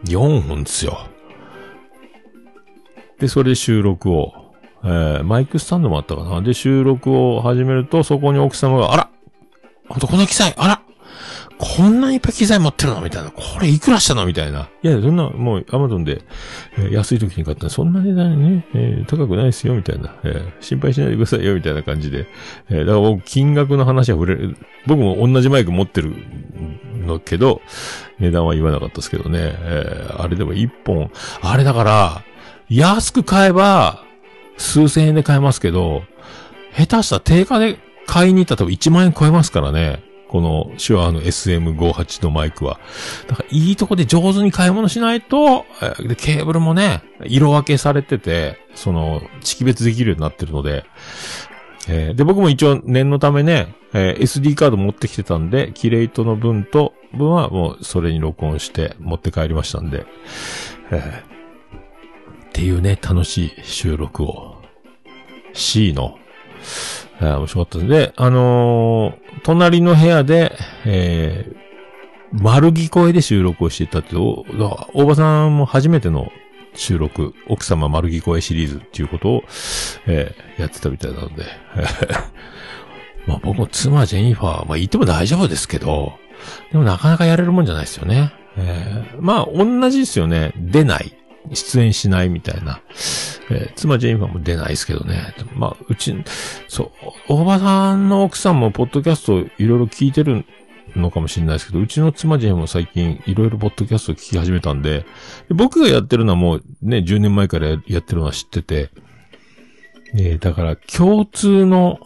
ー、4本ですよ。で、それで収録を、えー、マイクスタンドもあったかな。で、収録を始めると、そこに奥様が、あらほんとこの機材、あらこんなにいっぱい機材持ってるの？みたいな。これいくらしたの？みたいな。いや、そんな、もう、アマゾンで、えー安い時に買ったら、そんな値段ね、えー高くないですよ、みたいな。えー心配しないでくださいよ、みたいな感じで。えーだから僕、金額の話は触れる。僕も同じマイク持ってるのけど、値段は言わなかったですけどね。えーあれでも一本、あれだから、安く買えば、数千円で買えますけど、下手したら定価で買いに行ったら多分1万円超えますからね。この手話の SM58 のマイクは。だからいいとこで上手に買い物しないと、で、ケーブルもね、色分けされてて、その、識別できるようになってるので、えーで、僕も一応念のためね、えー SD カード持ってきてたんで、キレイトの分と、分はもうそれに録音して持って帰りましたんで、えーっていうね、楽しい収録を、C の、面白かったですで、あのー隣の部屋で、えー丸聞こえで収録をしてたっていう、おだから大場さんも初めての収録、奥様丸聞こえシリーズっていうことを、えーやってたみたいなので、[laughs] まあ僕も妻ジェニファー、まあ言っても大丈夫ですけど、でもなかなかやれるもんじゃないですよね。えーまあ同じですよね。出ない。出演しないみたいな。えー妻ジェニファーも出ないですけどね。まあ、うち、そう、大場さんの奥さんもポッドキャストいろいろ聞いてるのかもしれないですけど、うちの妻ジェニファーも最近いろいろポッドキャスト聞き始めたんで、で僕がやってるのはもうね、10年前からやってるのは知ってて、えーだから共通の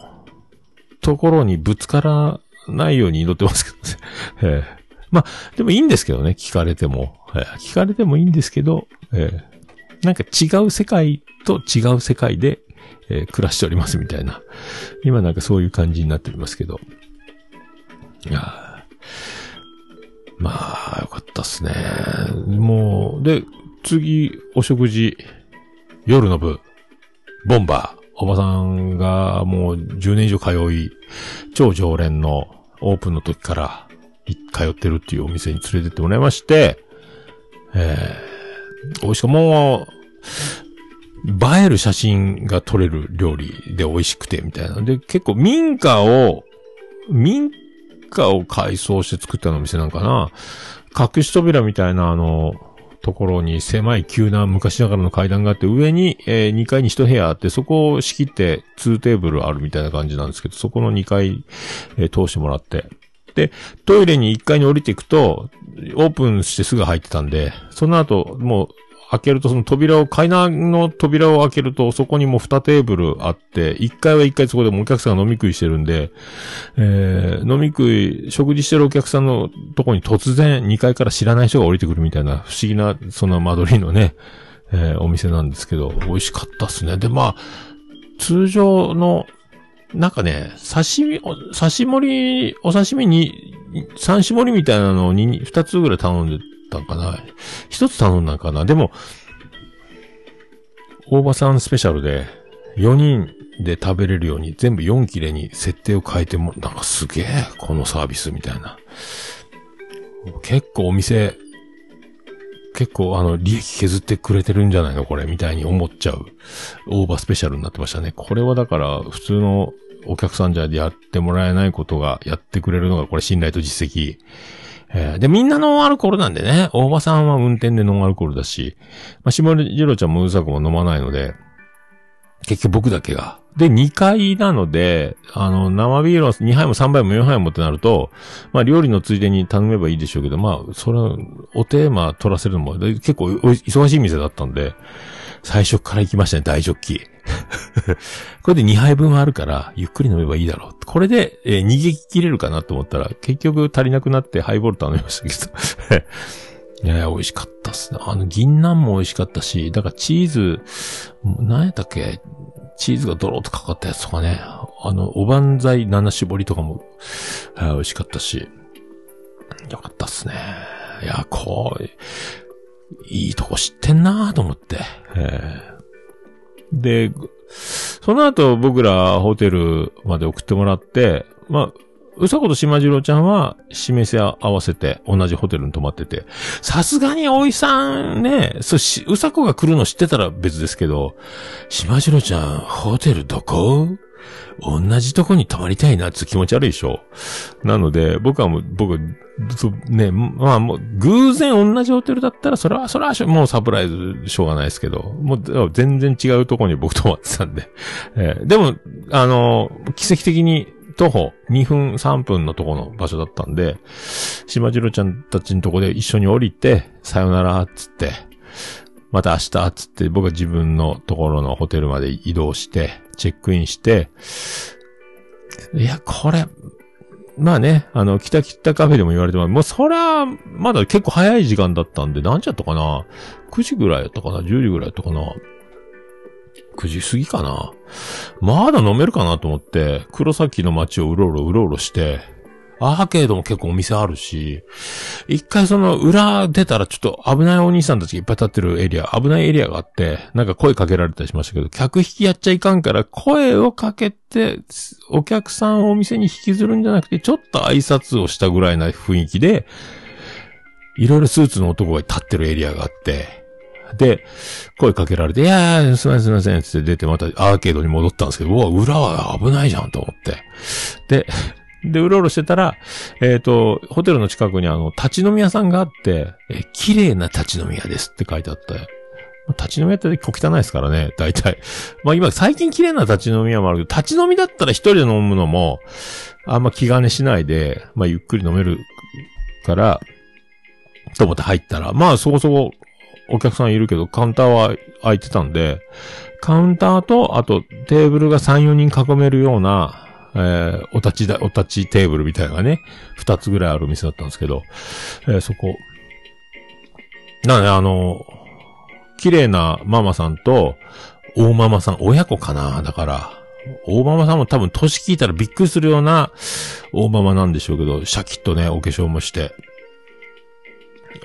ところにぶつからないように祈ってますけどね。えーまあ、でもいいんですけどね、聞かれても。えー聞かれてもいいんですけど、えーなんか違う世界と違う世界で、えー暮らしておりますみたいな。今なんかそういう感じになっておりますけど。いやまあ、よかったっすね。もう、で、次、お食事、夜の部、ボンバー。おばさんがもう10年以上通い、超常連のオープンの時から通ってるっていうお店に連れてってもらいまして、えー、美味しかもう、映える写真が撮れる料理で美味しくてみたいな。で、結構民家を、民家を改装して作ったようなお店なんかな。隠し扉みたいなあの、ところに狭い急な昔ながらの階段があって、上に、え2階に1部屋あって、そこを仕切って2テーブルあるみたいな感じなんですけど、そこの2階、えー通してもらって。で、トイレに1階に降りていくと、オープンしてすぐ入ってたんで、その後、もう、開けると、その扉を、階段の扉を開けると、そこにもう2テーブルあって、1階は1階そこでもお客さんが飲み食いしてるんで、えー飲み食い、食事してるお客さんのとこに突然2階から知らない人が降りてくるみたいな不思議な、その間取りのね、えーお店なんですけど、美味しかったっすね。で、まあ、通常の、なんかね、刺身、刺し盛り、お刺身に、三種盛りみたいなのを二つぐらい頼んでたんかな。一つ頼んだんかな。でも、大場さんスペシャルで、4人で食べれるように全部4切れに設定を変えても、なんかすげえ、このサービスみたいな。結構お店、結構あの、利益削ってくれてるんじゃないの？これ、みたいに思っちゃう。オーバースペシャルになってましたね。これはだから、普通のお客さんじゃやってもらえないことがやってくれるのが、これ信頼と実績。えーで、みんなノンアルコールなんでね、大場さんは運転でノンアルコールだし、まあ、下次郎ちゃんもうさくも飲まないので、結局僕だけが。で、2回なので、あの、生ビールを2杯も3杯も4杯もってなると、まあ、料理のついでに頼めばいいでしょうけど、まあ、それ、おテーマ取らせるのも、結構忙しい店だったんで、最初から行きましたね、大ジョッキ。[laughs] これで2杯分あるから、ゆっくり飲めばいいだろう。これで、えー逃げ切れるかなと思ったら、結局足りなくなってハイボール頼みましたけど。[laughs] いやいや、美味しかったっすね。あの、銀杏も美味しかったし、だからチーズ、何やったっけ？チーズがドローとかかったやつとかね。あの、おばんざい七絞りとかも、美味しかったし。よかったっすね。いや、こう、いいとこ知ってんなと思って。えーで、その後僕らホテルまで送ってもらって、まあ、うさことしまじろうちゃんは、示せ合わせて、同じホテルに泊まってて、さすがにおいさんね、そうし、うさこが来るの知ってたら別ですけど、しまじろうちゃん、ホテルどこ？同じとこに泊まりたいなって気持ち悪いでしょ。なので、僕はもう、僕、ね、まあもう、偶然同じホテルだったら、それは、それはもうサプライズしょうがないですけど、もう全然違うとこに僕泊まってたんで。えーでも、あの奇跡的に徒歩2分3分のとこの場所だったんで、島次郎ちゃんたちのとこで一緒に降りて、さよなら、っつって、また明日、つって僕は自分のところのホテルまで移動して、チェックインして、いや、これ、まあね、あの、北北カフェでも言われてます。もうそら、まだ結構早い時間だったんで、何時やったかな ?9 時ぐらいやったかな ?10 時ぐらいやったかな？?9 時過ぎかなまだ飲めるかなと思って、黒崎の街をうろうろうろうろして、アーケードも結構お店あるし、一回その裏出たらちょっと危ないお兄さんたちがいっぱい立ってるエリア、危ないエリアがあって、なんか声かけられたりしましたけど、客引きやっちゃいかんから声をかけて、お客さんをお店に引きずるんじゃなくて、ちょっと挨拶をしたぐらいな雰囲気で、いろいろスーツの男が立ってるエリアがあって、で、声かけられて、いやー、すいませんすいません、つって出てまたアーケードに戻ったんですけど、うわ、裏は危ないじゃんと思って。で、で、うろうろしてたら、えっ、と、ホテルの近くにあの、立ち飲み屋さんがあって、え、綺麗な立ち飲み屋ですって書いてあって。立ち飲み屋って小汚いですからね、大体。[laughs] まあ今、最近綺麗な立ち飲み屋もあるけど、立ち飲みだったら一人で飲むのも、あんま気兼ねしないで、まあゆっくり飲めるから、と思って入ったら、まあそこそこお客さんいるけど、カウンターは空いてたんで、カウンターと、あとテーブルが3、4人囲めるような、えーお立ちだ、お立ちテーブルみたいなね、二つぐらいある店だったんですけど、えーそこ。なので、あの、綺麗なママさんと、大ママさん、親子かなだから、大ママさんも多分年聞いたらびっくりするような大ママなんでしょうけど、シャキッとね、お化粧もして、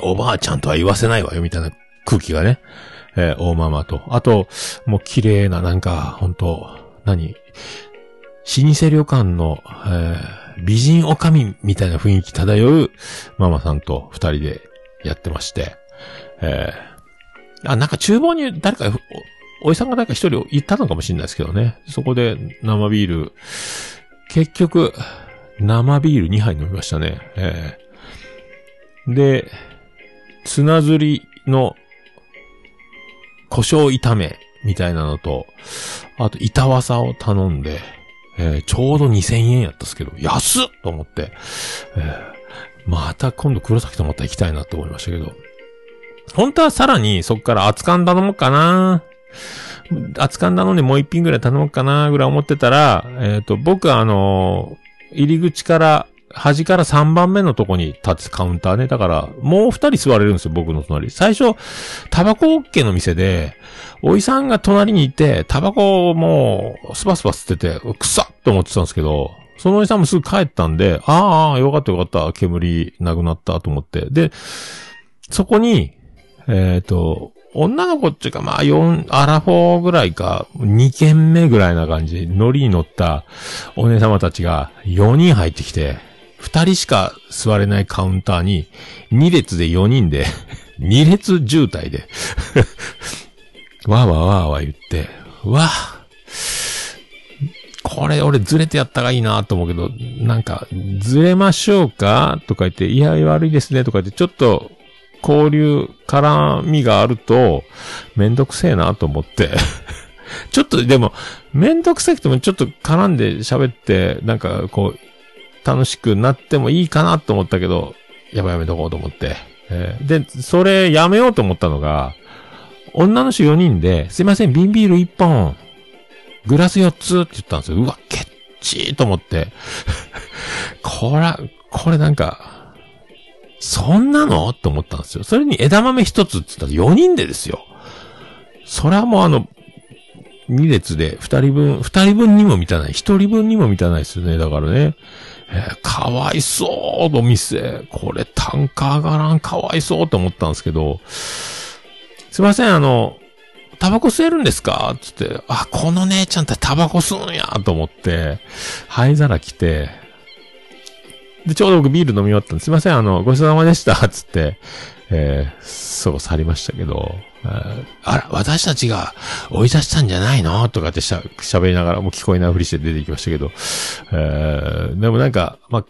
おばあちゃんとは言わせないわよ、みたいな空気がね、えー大ママと。あと、もう綺麗な、なんか、本当何？老舗旅館の、えー美人女将みたいな雰囲気漂うママさんと二人でやってまして、えーあ、なんか厨房に誰か、お、おじさんが誰か一人行ったのかもしれないですけどね。そこで生ビール、結局、生ビール2杯飲みましたね。えーで、砂ずりの胡椒炒めみたいなのと、あと板わさを頼んで、えーちょうど2000円やったんですけど、安っと思って、えーまた今度黒崎とまた行きたいなと思いましたけど、本当はさらにそっから熱燗頼もうかな。熱燗頼んでもう一品ぐらい頼もうかなぐらい思ってたら、えっ、と、僕はあのー入り口から、端から3番目のとこに立つカウンターね。だから、もう二人座れるんですよ、僕の隣。最初、タバコ OK の店で、おいさんが隣にいて、タバコをもう、スパスパ吸ってて、くさっと思ってたんですけど、そのおじさんもすぐ帰ったんで、ああ、よかったよかった、煙なくなったと思って。で、そこに、えっ、と、女の子っていうか、まあ、4、アラフォーぐらいか、2軒目ぐらいな感じ、乗りに乗ったお姉様たちが4人入ってきて、2人しか座れないカウンターに、2列で4人で、[laughs] 2列渋滞で、[laughs] わーわーわーわー言って、うわこれ俺ずれてやったがいいなと思うけど、なんか、ずれましょうか？とか言って、いや、悪いですねとか言って、ちょっと、交流、絡みがあると、めんどくせえなと思って。[laughs] ちょっと、でも、めんどくさくてもちょっと絡んで喋って、なんか、こう、楽しくなってもいいかなと思ったけど、やばいやめとこうと思って。えーで、それやめようと思ったのが、女の人4人で、すいません、瓶ビール1本、グラス4つって言ったんですよ。うわ、ケッチーと思って。[laughs] こら、これなんか、そんなのと思ったんですよ。それに枝豆1つって言ったら4人でですよ。それはもうあの、2列で2人分、2人分にも満たない。1人分にも満たないですよね。だからね。えーかわいそう、お店。これ単価上がらん、かわいそうと思ったんですけど、すいません、あの、タバコ吸えるんですか？つって、あ、この姉ちゃんってタバコ吸うんやと思って、灰皿来て、で、ちょうど僕ビール飲み終わったんですいません、あの、ごちそうさまでした。つって、えー、そう去りましたけど、あら、私たちが追い出したんじゃないの？とかってしゃ、喋りながらも聞こえないふりして出てきましたけど、えー、でもなんか、まあ、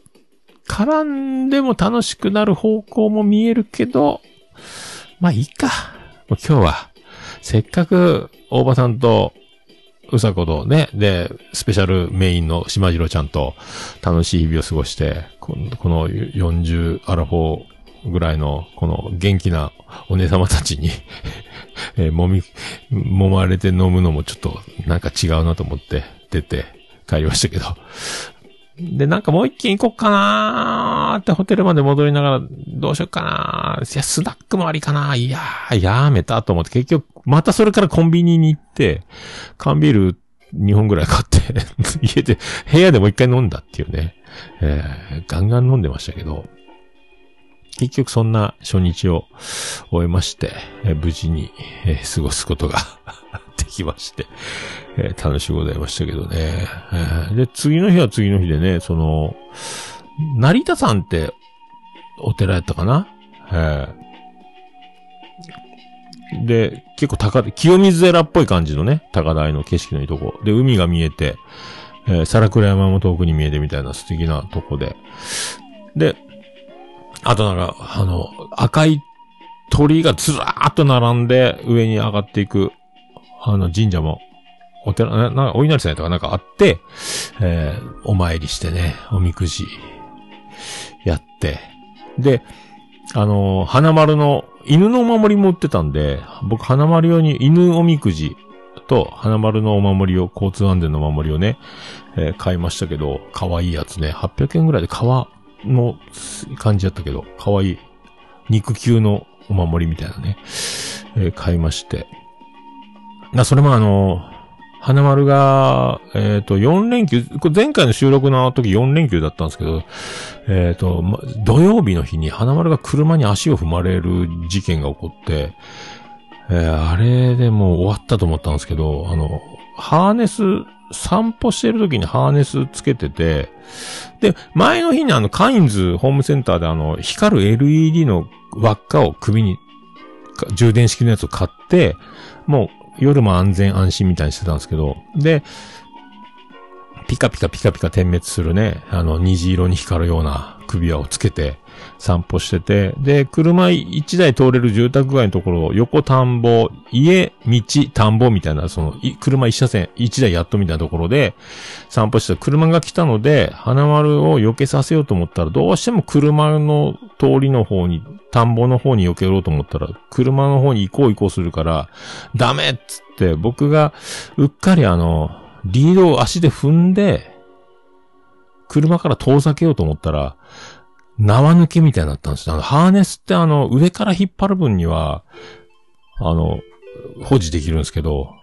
絡んでも楽しくなる方向も見えるけど、まあいいか。もう今日は、せっかく、大場さんと、うさことね、で、スペシャルメインの島次郎ちゃんと楽しい日々を過ごして、このこの40アラフォーぐらいの、この元気なお姉様たちに、[laughs] えー揉み、揉まれて飲むのもちょっとなんか違うなと思って出て帰りましたけど。で、なんかもう一軒行こっかなーってホテルまで戻りながら、どうしよっかなーいや、スナックもありかなーいやー、やめたと思って、結局、またそれからコンビニに行って、缶ビール2本ぐらい買って、[laughs] 家で、部屋でもう一回飲んだっていうね。えーガンガン飲んでましたけど、結局そんな初日を終えまして、え無事に、え過ごすことが [laughs] できまして、え楽しゅうございましたけどね。えで、次の日は次の日でね、その、成田山ってお寺やったかな？えーで、結構高い、清水寺っぽい感じのね、高台の景色のいいとこ。で、海が見えて、えー、皿倉山も遠くに見えてみたいな素敵なとこで。で、あとなんか、あの、赤い鳥がずらーっと並んで上に上がっていく、あの神社も、お寺、ななんかお稲荷さんとかなんかあって、えーお参りしてね、おみくじやって、で、あの花丸の犬のお守りも売ってたんで、僕花丸用に犬おみくじと花丸のお守りを、交通安全のお守りをね、えー買いましたけど、可愛いやつね、800円ぐらいで革の感じだったけど、可愛い肉球のお守りみたいなね、えー買いまして。な、それもあの、花丸が、えっ、と、4連休、これ前回の収録の時4連休だったんですけど、えっ、と、ま、土曜日の日に花丸が車に足を踏まれる事件が起こって、えーあれでもう終わったと思ったんですけど、あの、ハーネス、散歩してる時にハーネスつけてて、で、前の日にあの、カインズホームセンターであの、光る LED の輪っかを首に、充電式のやつを買って、もう夜も安全安心みたいにしてたんですけど、で、ピカピカピカピカ点滅するね、あの、虹色に光るような首輪をつけて散歩してて、で、車一台通れる住宅街のところ、横田んぼ、家、道、田んぼみたいな、その、車一車線、一台やっとみたいなところで散歩してた。車が来たので、花丸を避けさせようと思ったら、どうしても車の通りの方に、田んぼの方に避けろうと思ったら、車の方に行こう行こうするから、ダメっつって、僕が、うっかりあの、リードを足で踏んで、車から遠ざけようと思ったら、縄抜けみたいになったんですよ。あの、ハーネスってあの、上から引っ張る分には、あの、保持できるんですけど、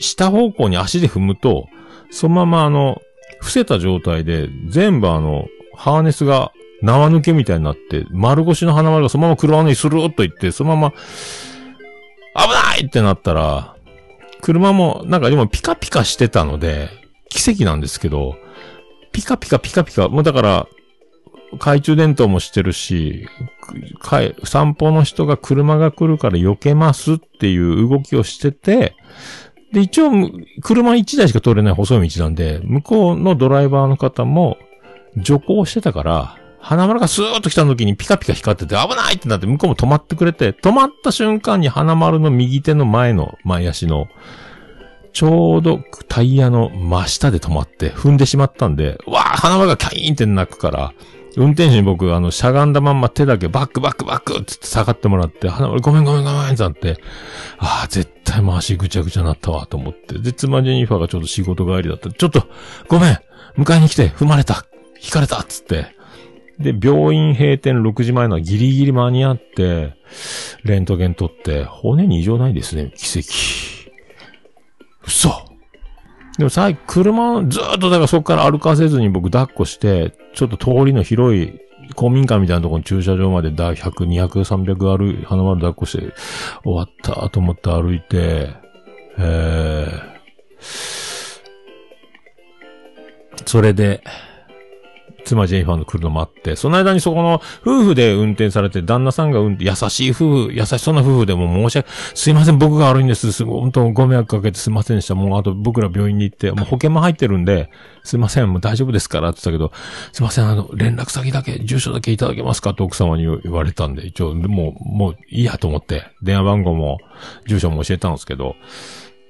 下方向に足で踏むと、そのままあの、伏せた状態で、全部あの、ハーネスが縄抜けみたいになって、丸腰の花丸がそのまま車にスルーっと行って、そのまま、危ないってなったら、車も、なんかでもピカピカしてたので、奇跡なんですけど、ピカピカピカピカ、もうだから、懐中電灯もしてるし、散歩の人が車が来るから避けますっていう動きをしてて、で、一応、車1台しか通れない細い道なんで、向こうのドライバーの方も、徐行してたから、花丸がスーッと来た時にピカピカ光ってて危ないってなって向こうも止まってくれて、止まった瞬間に花丸の右手の前の前足の、ちょうどタイヤの真下で止まって踏んでしまったんで、わー花丸がキャインって鳴くから、運転手に僕、あの、しゃがんだまんま手だけバックバックバックって下がってもらって、花丸ごめんごめんごめんってなって、ああ、絶対回しぐちゃぐちゃなったわと思って。で、妻ジェニファーがちょっと仕事帰りだった。ちょっと、ごめん迎えに来て、踏まれた引かれたっつって。で、病院閉店6時前のはギリギリ間に合って、レントゲン取って、骨に異常ないですね、奇跡。嘘でも最後、車、ずっとだからそこから歩かせずに僕抱っこして、ちょっと通りの広い公民館みたいなところに駐車場までだ100、200、300歩い、花丸抱っこして、終わったと思って歩いて、えー、それで、妻ジェニファーの来るの待って、その間にそこの夫婦で運転されて、旦那さんが運転、優しい夫婦、優しそうな夫婦でも申し訳、すいません、僕が悪いんです。す本当ご迷惑かけてすいませんでした。もうあと僕ら病院に行って、[laughs] もう保険も入ってるんで、すいません、もう大丈夫ですからって言ったけど、すいません、あの、連絡先だけ、住所だけいただけますか？って奥様に言われたんで、一応、もう、もういいやと思って、電話番号も、住所も教えたんですけど、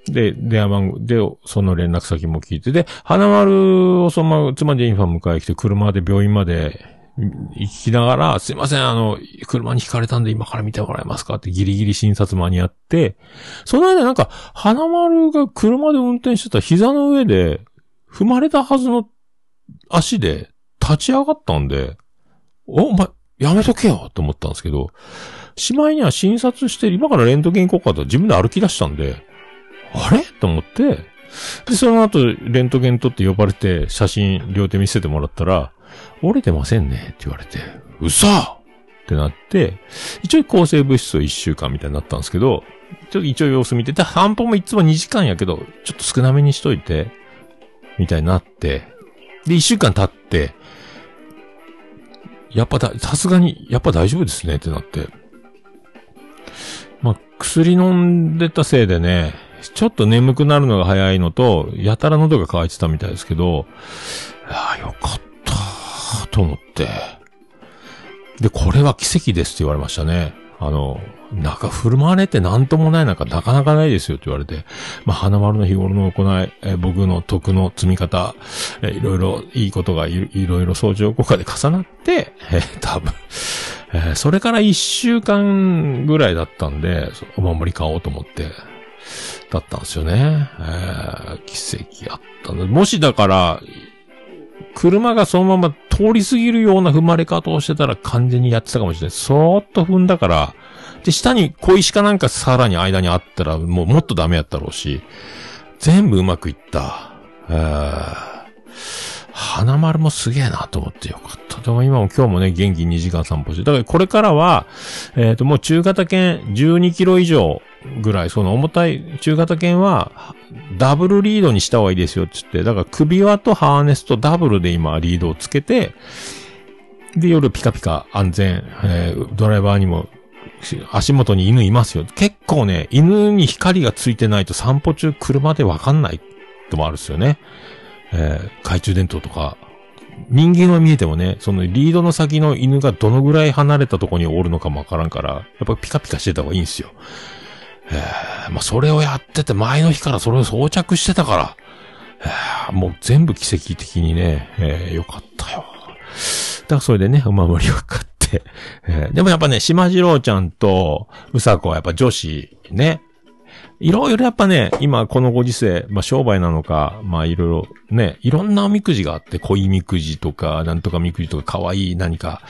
で、電話番号で、その連絡先も聞いて、で、花丸をそのまま、妻ジェニファー迎え来て、車で病院まで行きながら、すいません、あの、車に引かれたんで今から見てもらえますかってギリギリ診察間に合って、その間なんか、花丸が車で運転してた膝の上で、踏まれたはずの足で立ち上がったんで、お、お前、やめとけよと思ったんですけど、しまいには診察して、今からレントゲン行こうかと自分で歩き出したんで、あれ？と思って、で、その後、レントゲン撮って呼ばれて、写真両手見せてもらったら、折れてませんねって言われて、嘘！ってなって、一応抗生物質を1週間みたいになったんですけど、ちょっと一応様子見て、で散歩もいつも2時間やけど、ちょっと少なめにしといて、みたいになって、で、1週間経って、やっぱだ、さすがに、やっぱ大丈夫ですねってなって。まあ、薬飲んでたせいでね、ちょっと眠くなるのが早いのと、やたら喉が渇いてたみたいですけど、ああ、よかった、と思って。で、これは奇跡ですって言われましたね。あの、なんか振る舞われてなんともないなんかなかなかないですよって言われて。まあ、花丸の日頃の行い、え僕の徳の積み方、えいろいろいいことがいいろいろ相乗効果で重なって、え多分、えーそれから一週間ぐらいだったんで、お守り買おうと思って、だったんですよね。えー奇跡あったんだ。もしだから、車がそのまま通り過ぎるような踏まれ方をしてたら完全にやってたかもしれない。そーっと踏んだから、で、下に小石かなんかさらに間にあったら、もうもっとダメやったろうし、全部うまくいった。えー花丸もすげえなと思ってよかった。でも今も今日もね、元気2時間散歩して。だからこれからは、えっ、と、もう中型犬12キロ以上ぐらい、その重たい中型犬は、ダブルリードにした方がいいですよって言って、だから首輪とハーネスとダブルで今リードをつけて、で、夜ピカピカ安全、えードライバーにも、足元に犬いますよ。結構ね、犬に光がついてないと散歩中車でわかんないともあるんですよね。えー懐中電灯とか、人間は見えてもね、そのリードの先の犬がどのぐらい離れたとこにおるのかもわからんから、やっぱピカピカしてた方がいいんですよ。えーまあ、それをやってて前の日からそれを装着してたから、えーもう全部奇跡的にね、えーよかったよ。だからそれでね、お守りを買って、えーでもやっぱね、島次郎ちゃんと、うさこはやっぱ女子、ね、いろいろやっぱね、今このご時世、まあ商売なのか、まあいろいろね、いろんなおみくじがあって、恋みくじとか、なんとかみくじとか、可愛い何か、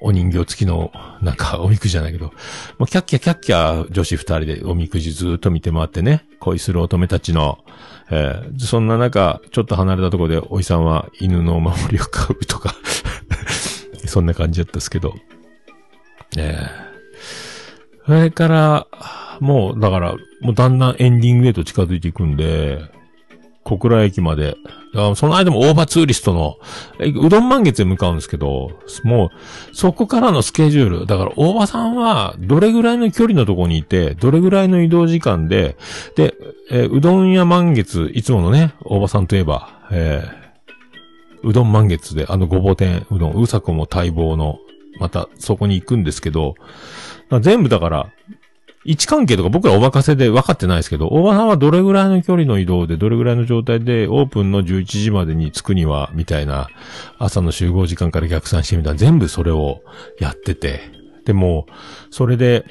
お人形付きの、なんか、おみくじじゃないけど、もうキャッキャキャッキャ女子二人でおみくじずっと見て回ってね、恋する乙女たちの、えーそんな中、ちょっと離れたところで、おいさんは犬のお守りを買うとか、[laughs] そんな感じだったですけど。ええそれから、もう、だから、もうだんだんエンディングへと近づいていくんで、小倉駅まで。その間もオーバーツーリストの、うどん満月へ向かうんですけど、もう、そこからのスケジュール。だから、大場さんは、どれぐらいの距離のとこにいて、どれぐらいの移動時間で、で、えーうどん屋満月、いつものね、大場さんといえば、えーうどん満月で、あのごぼう天うどん、うさこも待望の、またそこに行くんですけど、全部だから、位置関係とか僕らお任せで分かってないですけど、大場さんはどれぐらいの距離の移動で、どれぐらいの状態で、オープンの11時までに着くには、みたいな、朝の集合時間から逆算してみたいな、全部それをやってて、でも、それで、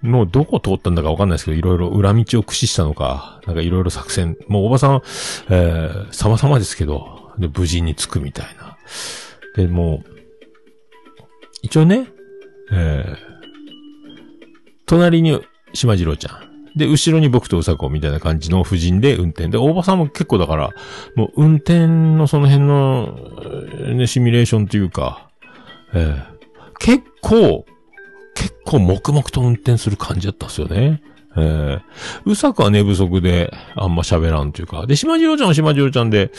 もうどこ通ったんだかわかんないですけど、いろいろ裏道を駆使したのか、なんかいろいろ作戦、もうおばさん、えー、様々ですけど、で、無事に着くみたいな。で、もう、一応ね、えー、隣に島次郎ちゃん。で、後ろに僕とうさこみたいな感じの夫人で運転で、大場さんも結構だから、もう運転のその辺の、ね、シミュレーションというか、えー結構、結構黙々と運転する感じだったんですよね。えー、うさこは寝不足で、あんま喋らんというか。で、島次郎ちゃんは島次郎ちゃんで、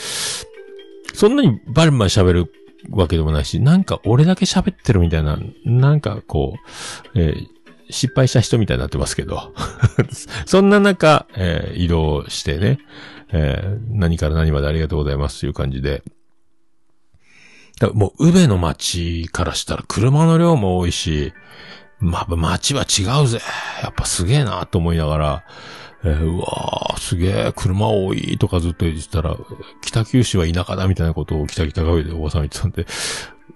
そんなにバリバリ喋るわけでもないし、なんか俺だけ喋ってるみたいな、なんかこう、えー失敗した人みたいになってますけど。[laughs] そんな中、えー移動してね、えー何から何までありがとうございますという感じで。もう、宇部の街からしたら車の量も多いし、まあ、街は違うぜ。やっぱすげえなと思いながら、えーうわー、すげえ、車多いとかずっと言ってたら、北九州は田舎だみたいなことを北北上でおばさん言ってたんで、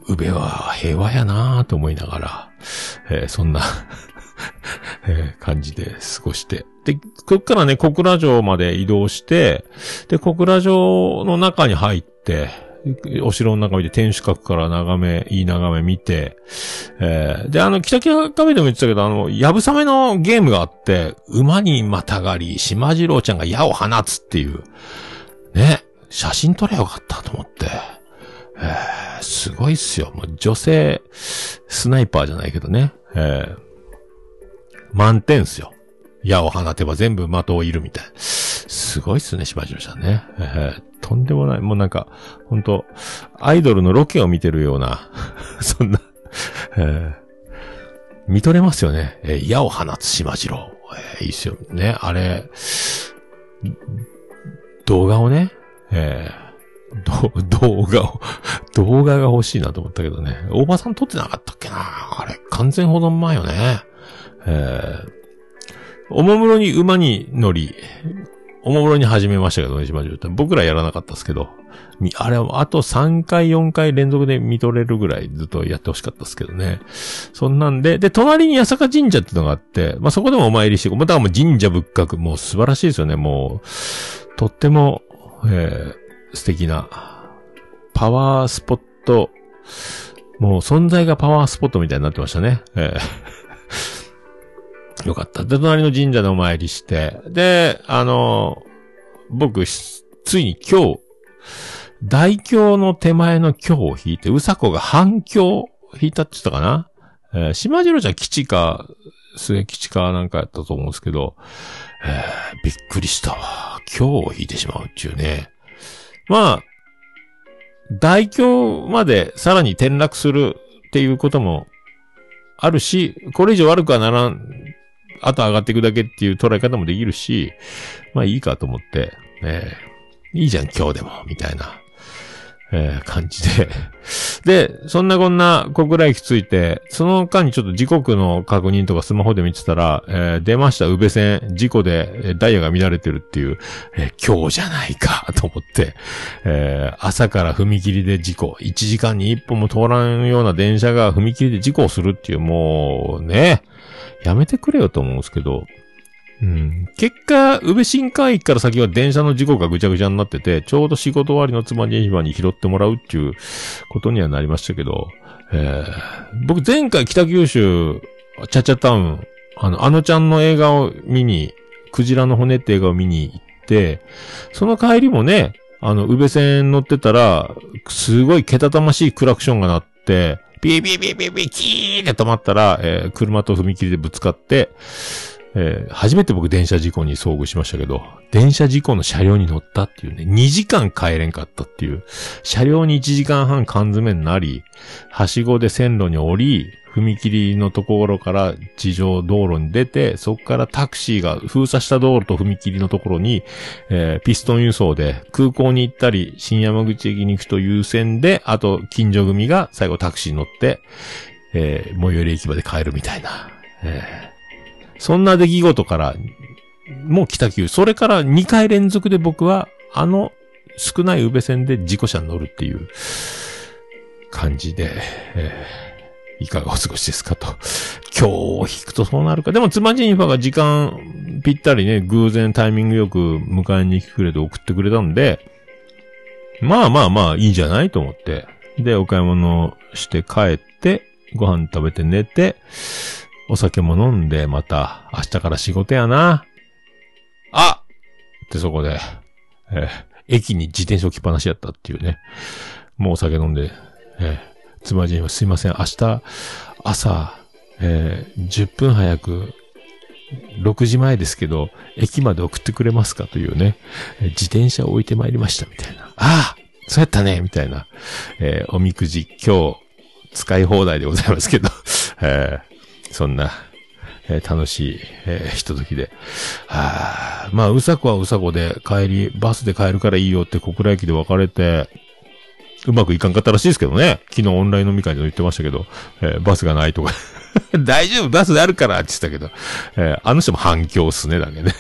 宇部は平和やなと思いながら、えーそんな、[laughs] えー感じで過ごして。で、こっからね、小倉城まで移動して、で、小倉城の中に入って、お城の中見て天守閣から眺め、いい眺め見て、えーで、あの、北北カフェでも言ってたけど、あの、やぶさめのゲームがあって、馬にまたがり、島次郎ちゃんが矢を放つっていう、ね、写真撮れよかったと思って、えーすごいっすよ。もう女性、スナイパーじゃないけどね、えー満点っすよ。矢を放てば全部的を射るみたい。すごいっすね、島次郎ちゃんね。えーとんでもない。もうなんか、本当アイドルのロケを見てるような、[laughs] そんな、えー見とれますよね。えー矢を放つ島次郎。えーいいっすよね。あれ、動画をね、えー動画を、[laughs] 動画が欲しいなと思ったけどね。大場さん撮ってなかったっけなあれ、完全保存前よね。えーおもむろに馬に乗り、おもむろに始めましたけどね、島中僕らやらなかったですけど、あれはあと3回、4回連続で見とれるぐらいずっとやってほしかったですけどね。そんなんで、で、隣に八坂神社ってのがあって、まあ、そこでもお参りして、またもう神社仏閣、もう素晴らしいですよね、もう、とっても、えー素敵な、パワースポット、もう存在がパワースポットみたいになってましたね。えーよかった。で、隣の神社でお参りして、で、あの、僕、ついに今日、大京の手前の京を引いて、うさこが反京引いたって言ったかな？えー島次郎ちゃん基地か、末基地かなんかやったと思うんですけど、えーびっくりしたわ。京を引いてしまうっていうね。まあ、大京までさらに転落するっていうこともあるし、これ以上悪くはならん、あと上がっていくだけっていう捉え方もできるし、まあいいかと思って、えーいいじゃん今日でも、みたいな、えー感じで。で、そんなこんな小倉駅着いて、その間にちょっと時刻の確認とかスマホで見てたら、えー出ました、宇部線、事故でダイヤが乱れてるっていう、えー今日じゃないか、と思って、えー朝から踏切で事故、1時間に1本も通らんような電車が踏切で事故をするっていう、もうね、やめてくれよと思うんですけど、うん。結果、宇部新海駅から先は電車の事故がぐちゃぐちゃになってて、ちょうど仕事終わりの妻に島に拾ってもらうっていうことにはなりましたけど、えー僕前回北九州、チャチャタウン、あの、あのちゃんの映画を見に、クジラの骨って映画を見に行って、その帰りもね、あの、宇部線乗ってたら、すごいけたたましいクラクションが鳴って、ビービービービービー、キーって止まったら、えー車と踏切でぶつかって、えー初めて僕電車事故に遭遇しましたけど、電車事故の車両に乗ったっていうね、2時間帰れんかったっていう、車両に1時間半缶詰になり、はしごで線路に降り、踏切のところから地上道路に出て、そこからタクシーが封鎖した道路と踏切のところに、えーピストン輸送で空港に行ったり、新山口駅に行くと優先で、あと近所組が最後タクシーに乗って、えー最寄り駅まで帰るみたいな。えーそんな出来事から、もう北九、それから2回連続で僕は、あの少ない宇部線で事故車に乗るっていう感じで、えーいかがお過ごしですかと。今日を引くとそうなるか。でも、妻ジェニファが時間ぴったりね、偶然タイミングよく迎えに来てくれて送ってくれたんで、まあまあまあいいんじゃないと思って。で、お買い物して帰って、ご飯食べて寝て、お酒も飲んで、また明日から仕事やな。あってそこで、えー駅に自転車置きっぱなしやったっていうね。もうお酒飲んで、えー妻ジェニファーすいません、明日、朝、えー10分早く、6時前ですけど、駅まで送ってくれますかというね、えー自転車を置いてまいりました、みたいな。ああそうやったねみたいな。えーおみくじ、今日、使い放題でございますけど、えーそんな、えー楽しい、えーひとときで。はあまあ、うさこはうさこで帰り、バスで帰るからいいよって小倉駅で別れて、うまくいかんかったらしいですけどね。昨日オンライン飲み会でも言ってましたけど、えーバスがないとか。[laughs] 大丈夫、バスであるからって言ってたけど、えーあの人も反響っすね、だけね。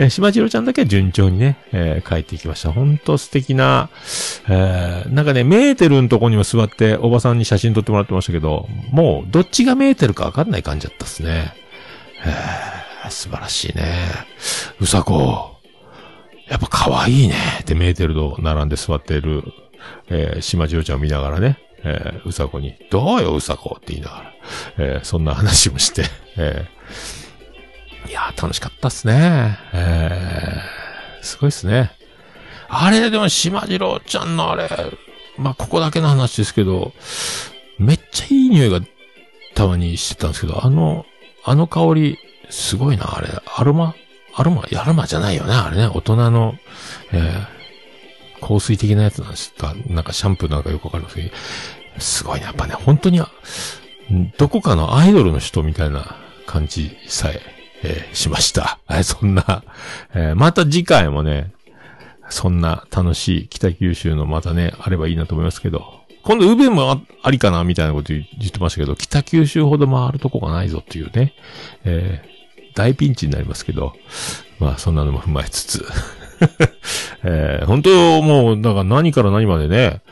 えー、島次郎ちゃんだけは順調にね、えー帰っていきました。ほんと素敵な、えーなんかね、メーテルのとこにも座って、おばさんに写真撮ってもらってましたけど、もう、どっちがメーテルかわかんない感じだったっすね。えー素晴らしいね。うさこ、やっぱ可愛いね。ってメーテルと並んで座ってる、えー、島次郎ちゃんを見ながらね、えーうさこに、どうよ、うさこって言いながら、えーそんな話もして、えーいや、楽しかったっすね。えーすごいっすね。あれ、でも、島次郎ちゃんのあれ、まあ、ここだけの話ですけど、めっちゃいい匂いがたまにしてたんですけど、あの、あの香り、すごいな、あれ。アロマ？アロマ？アロマじゃないよね、あれね。大人の、えー香水的なやつなんですかなんかシャンプーなんかよくわかりますけど、すごいね。やっぱね、本当に、どこかのアイドルの人みたいな感じさえ、えーしました。はい、そんな、えーまた次回もね、そんな楽しい北九州のまたね、あればいいなと思いますけど、今度、宇部もあありかなみたいなこと言言ってましたけど、北九州ほど回るとこがないぞっていうね、えー大ピンチになりますけど、まあ、そんなのも踏まえつつ、[laughs] えー本当もう、だから何から何までね、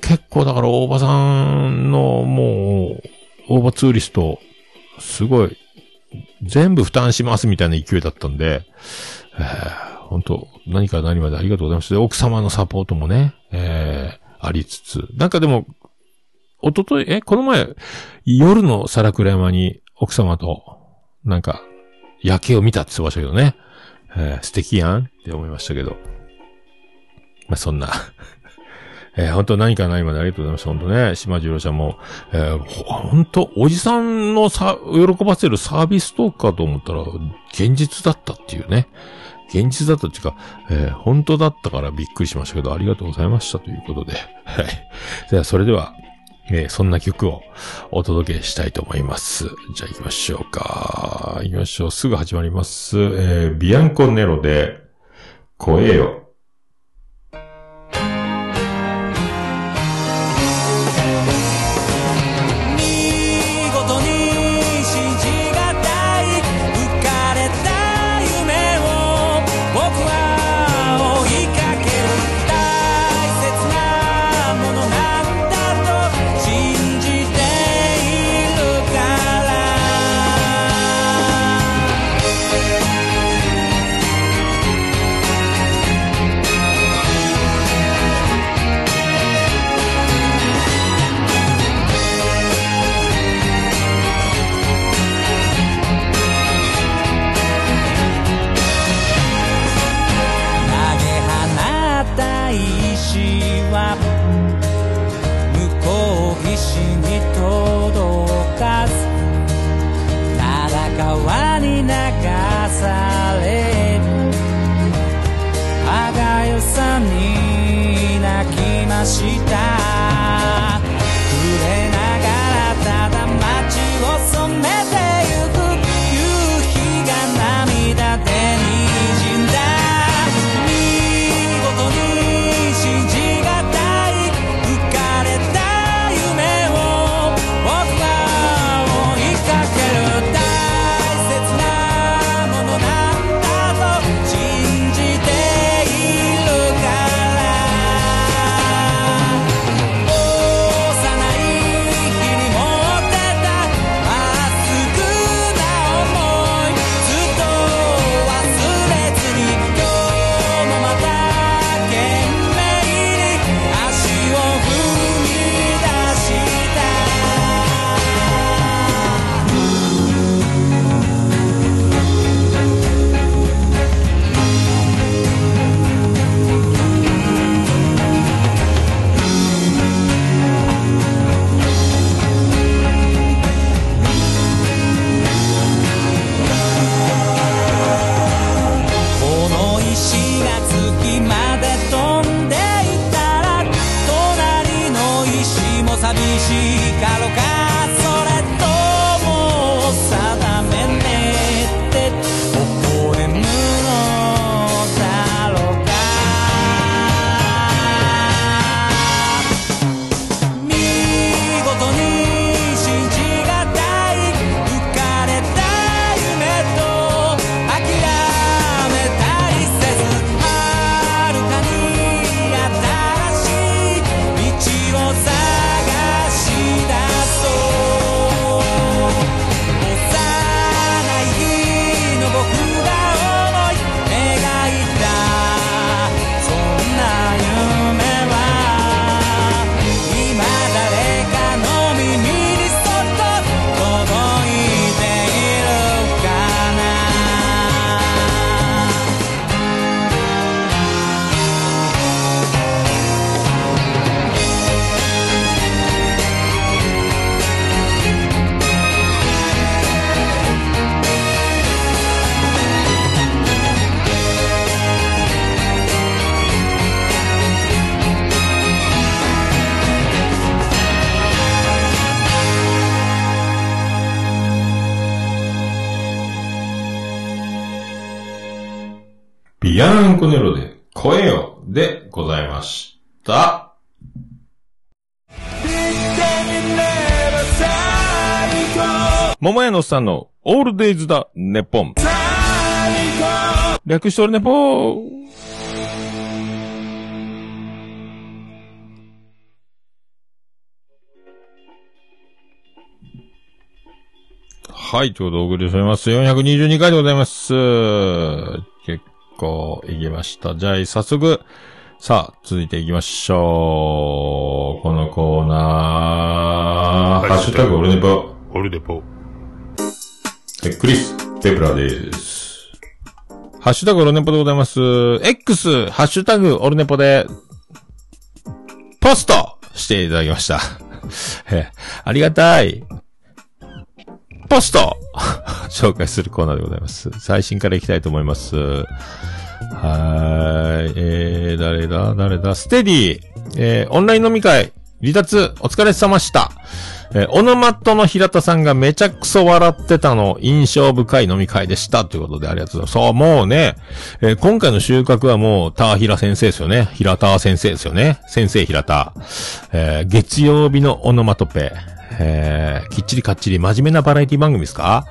結構だから大場さんのもう、大場ツーリスト、すごい、全部負担しますみたいな勢いだったんで、えー本当何から何までありがとうございました。奥様のサポートもね、えーありつつ、なんかでも、おととい、え、この前、夜の皿倉山に奥様と、なんか、夜景を見たって言ってましたけどね。えー素敵やんって思いましたけど。まあ、そんな。えー本当何か何までありがとうございました。本当ね、島次郎ちゃんも、えーほ本当おじさんのさ、喜ばせるサービストークかと思ったら、現実だったっていうね。現実だったっていうか、えー本当だったからびっくりしましたけど、ありがとうございましたということで。[laughs] はい。では、それでは、えーそんな曲をお届けしたいと思います。じゃあ行きましょうか。行きましょう。すぐ始まります。えービアンコネロで、声よ。さんのオールデイズだ、ネポン。略しておるネポー。はい、ちょうどお送りしております。422回でございます。結構いきました。じゃあ、早速、さあ、続いていきましょう。このコーナー、ハッシュタグオルネポ。オルデポ。えクリス・テプラです。ハッシュタグオルネポでございます。X、ハッシュタグオルネポで、ポストしていただきました。[laughs] えありがたい。ポスト [laughs] 紹介するコーナーでございます。最新からいきたいと思います。はーい。えー、誰だ？誰だ？ステディえー、オンライン飲み会、離脱、お疲れ様でした。えーオノマットの平田さんがめちゃくそ笑ってたの印象深い飲み会でした。ということでありがとうございます。そう、もうね、えー今回の収穫はもう、ターヒラ先生ですよね。平田先生ですよね。先生平田。えー月曜日のオノマトペ。えーきっちりかっちり真面目なバラエティ番組ですか？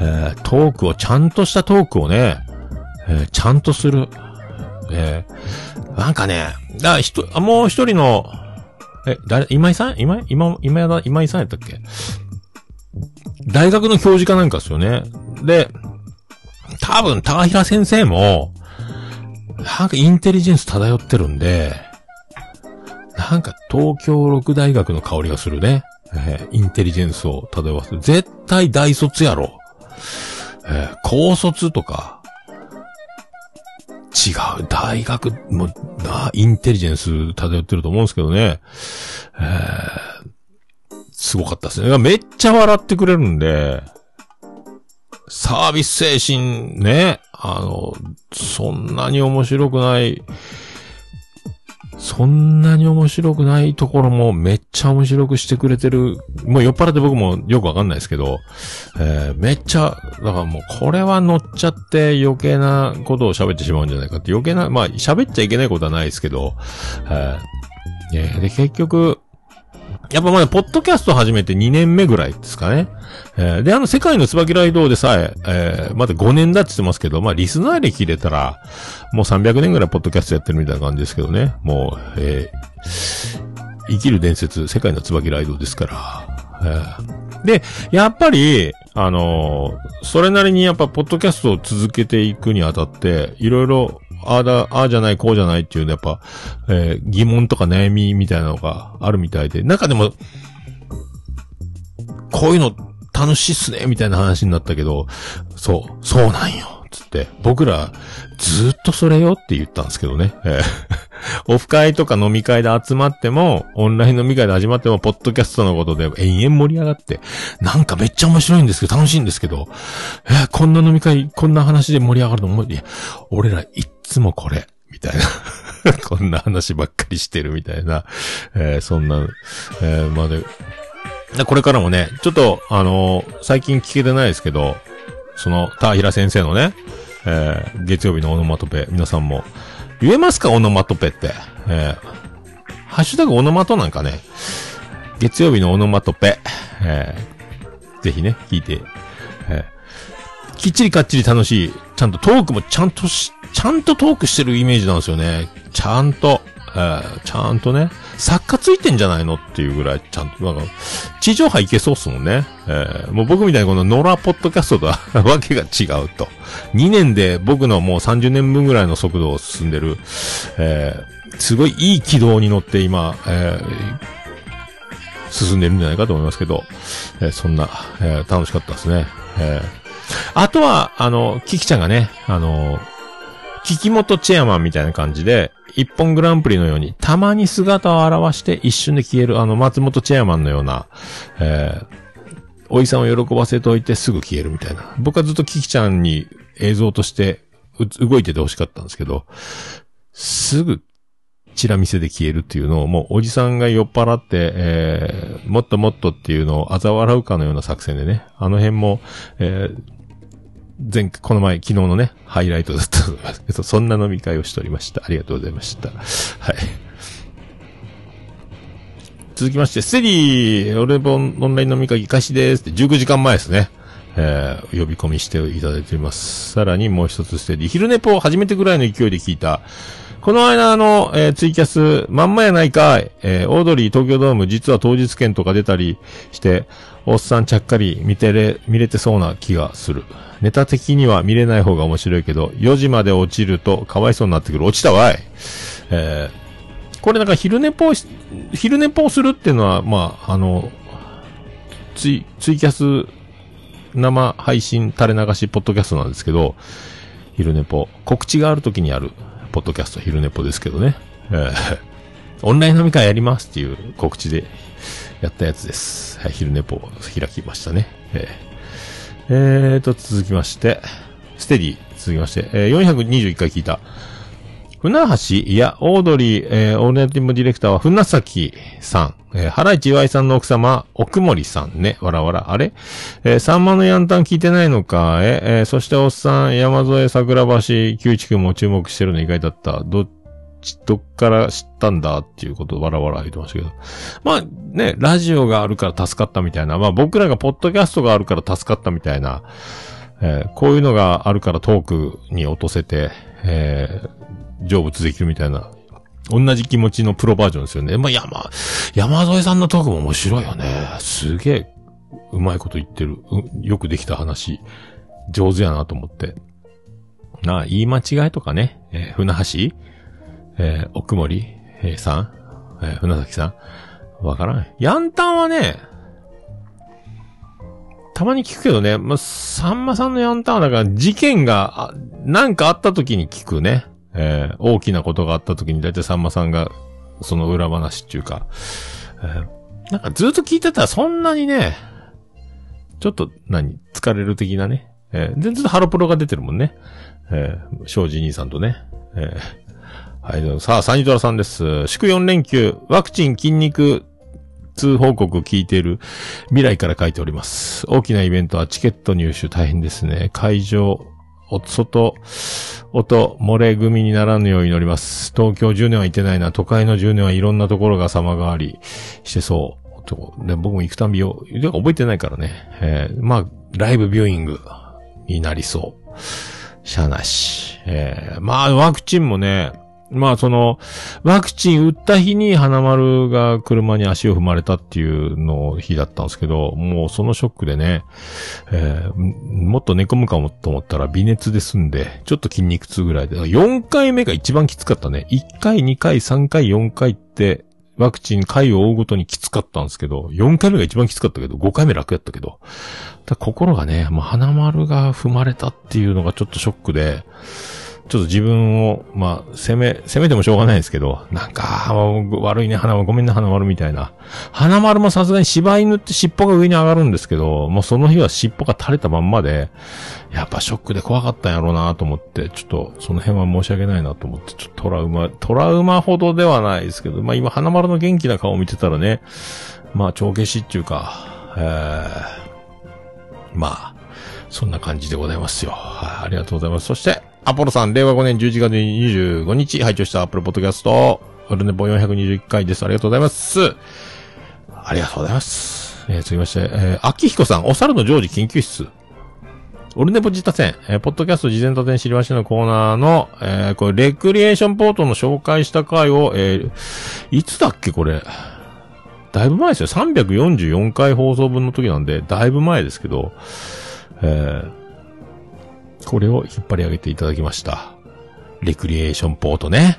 えートークを、ちゃんとしたトークをね、えーちゃんとする。えーなんかね、だひと、もう一人の、え、誰、今井さん？今井、今、今井、今井さんやったっけ？大学の教授かなんかですよね。で、多分、高平先生も、なんかインテリジェンス漂ってるんで、なんか東京六大学の香りがするね。えーインテリジェンスを漂わせる。絶対大卒やろ。えー高卒とか、違う、大学、も、なインテリジェンス漂ってると思うんですけどね。えーすごかったですね。めっちゃ笑ってくれるんで、サービス精神ね、あの、そんなに面白くない、そんなに面白くないところもめっちゃ面白くしてくれてる。もう酔っ払って僕もよくわかんないですけど、えーめっちゃ、だからもうこれは乗っちゃって余計なことを喋ってしまうんじゃないかって余計な、まあ喋っちゃいけないことはないですけど、えーえーで、結局、やっぱまだ、ポッドキャスト始めて2年目ぐらいですかね。えーで、あの、世界の椿ライドでさえ、えーまだ5年だって言ってますけど、まあ、リスナー歴入れたら、もう300年ぐらいポッドキャストやってるみたいな感じですけどね。もう、えー生きる伝説、世界の椿ライドですから。えーで、やっぱり、あのーそれなりにやっぱ、ポッドキャストを続けていくにあたって、いろいろ、ああだ、ああじゃない、こうじゃないっていう、やっぱ、えー疑問とか悩みみたいなのがあるみたいで、中でも、こういうの楽しいっすね、みたいな話になったけど、そう、そうなんよ、つって、僕ら、ずっとそれよって言ったんですけどね。えー [laughs] オフ会とか飲み会で集まっても、オンライン飲み会で始まっても、ポッドキャストのことで延々盛り上がって、なんかめっちゃ面白いんですけど、楽しいんですけど、えーこんな飲み会、こんな話で盛り上がるの？も、いや、俺らいっつもこれ、みたいな。[laughs] こんな話ばっかりしてるみたいな、えーそんな、えーまで、でこれからもね、ちょっと、あのー最近聞けてないですけど、その、田平先生のね、えー月曜日のオノマトペ、皆さんも、言えますか？オノマトペって。えーハッシュタグオノマトなんかね、月曜日のオノマトペ、えーぜひね、聞いて、えーきっちりかっちり楽しい、ちゃんとトークもちゃんとし、ちゃんとトークしてるイメージなんですよね。ちゃんと、ーちゃんとね、作家ついてんじゃないのっていうぐらい、ちゃんと、なんか、地上波いけそうっすもんね。えーもう僕みたいにこの野良ポッドキャストとはわけが違うと。2年で僕のもう30年分ぐらいの速度を進んでる、えーすごいいい軌道に乗って今、え進んでるんじゃないかと思いますけど、えそんな、え楽しかったですね。えーあとは、あの、キキちゃんがね、あの、キキモトチェアマンみたいな感じで、一本グランプリのように、たまに姿を現して一瞬で消える、あの、松本チェアマンのような、えー、おいさんを喜ばせておいてすぐ消えるみたいな。僕はずっとキキちゃんに映像として動いてて欲しかったんですけど、すぐ、チラ見せで消えるっていうのを、もうおじさんが酔っ払って、えー、もっともっとっていうのを嘲笑うかのような作戦でね、あの辺も、えー、前、この前、昨日のね、ハイライトだったと思いますけど、そんな飲み会をしておりました。ありがとうございました。はい。続きまして、ステディ、俺もオンライン飲み会開始ですって、19時間前ですね。えー、呼び込みしていただいております。さらにもう一つステディ、昼寝ぽを初めてぐらいの勢いで聞いた、この間の、えーツイキャス、まんまやないかい。えーオードリー東京ドーム、実は当日券とか出たりして、おっさんちゃっかり見てれ、見れてそうな気がする。ネタ的には見れない方が面白いけど、4時まで落ちるとかわいそうになってくる。落ちたわい。えーこれなんか昼寝ぽし、昼寝ぽをするっていうのは、まあ、あの、ツイ、ツイキャス生配信垂れ流しポッドキャストなんですけど、昼寝ぽ。告知がある時にある、ポッドキャスト昼寝ぽですけどね。えー [laughs] オンライン飲み会やりますっていう告知でやったやつです。はい、昼寝ぽを開きましたね。えーえーと、続きまして、ステディ、続きまして、えー421回聞いた。船橋、いや、オードリー、えーオールナイトティムディレクターは船崎さん、えー、原市岩井さんの奥様、奥森さんね、わらわら、あれ？えー、さんまのヤンタン聞いてないのかえ？えーそしておっさん、山添桜橋、九一くんも注目してるの意外だった。ど、どっから知ったんだっていうことをわらわら言ってましたけど。まあね、ラジオがあるから助かったみたいな、まあ僕らがポッドキャストがあるから助かったみたいな、えーこういうのがあるからトークに落とせて、えー成仏できるみたいな、同じ気持ちのプロバージョンですよね。まあ、山、山添さんのトークも面白いよね。すげえ、うまいこと言ってる。よくできた話。上手やなと思って。なあ、言い間違いとかね、えー船橋？えー奥森、えーさんえー船崎さんわからない。ヤンタンはね、たまに聞くけどね、まあ、さんまさんのヤンタンはだから事件が、あなんかあった時に聞くね。えー大きなことがあった時にだいたいさんまさんが、その裏話っていうか、えーなんかずっと聞いてたらそんなにね、ちょっと何、疲れる的なね、えー、全然ハロプロが出てるもんね。えー、庄司兄さんとね。えー、はい、どうもさあ、サニトラさんです。祝4連休、ワクチン筋肉通報告聞いている未来から書いております。大きなイベントはチケット入手大変ですね。会場、お外、音、漏れ組にならぬよう祈ります。東京10年は行ってないな。都会の10年はいろんなところが様変わりしてそう。で僕も行くたんびを、覚えてないからね。えーまあ、ライブビューイングになりそう。しゃなし。えーまあ、ワクチンもね、まあ、その、ワクチン打った日に花丸が車に足を踏まれたっていうの日だったんですけど、もうそのショックでね、えーもっと寝込むかもと思ったら微熱で済んで、ちょっと筋肉痛ぐらいで、4回目が一番きつかったね。1回、2回、3回、4回って、ワクチン回を追うごとにきつかったんですけど、4回目が一番きつかったけど、5回目楽やったけど、心がね、もう花丸が踏まれたっていうのがちょっとショックで、ちょっと自分を、まあ、攻め、攻めてもしょうがないですけど、なんか、悪いね、花丸、ごめんね、花丸みたいな。花丸もさすがに柴犬って尻尾が上に上がるんですけど、もうその日は尻尾が垂れたまんまで、やっぱショックで怖かったんやろうなと思って、ちょっと、その辺は申し訳ないなと思って、ちょっとトラウマ、トラウマほどではないですけど、まあ今、花丸の元気な顔を見てたらね、まあ、帳消しっていうか、えー、まあ、そんな感じでございますよ。はい、ありがとうございます。そして、アポロさん、令和5年11月25日、拝聴したアップルポッドキャスト、オルネポ421回です。ありがとうございます。ありがとうございます。えー、続きまして、えー、秋彦さん、お猿の常時緊急室。オルネポ自他戦、えー、ポッドキャスト事前他戦知りましてのコーナーの、えー、これ、レクリエーションポートの紹介した回を、えー、いつだっけ、これ。だいぶ前ですよ。344回放送分の時なんで、だいぶ前ですけど、えー、これを引っ張り上げていただきました。レクリエーションポートね。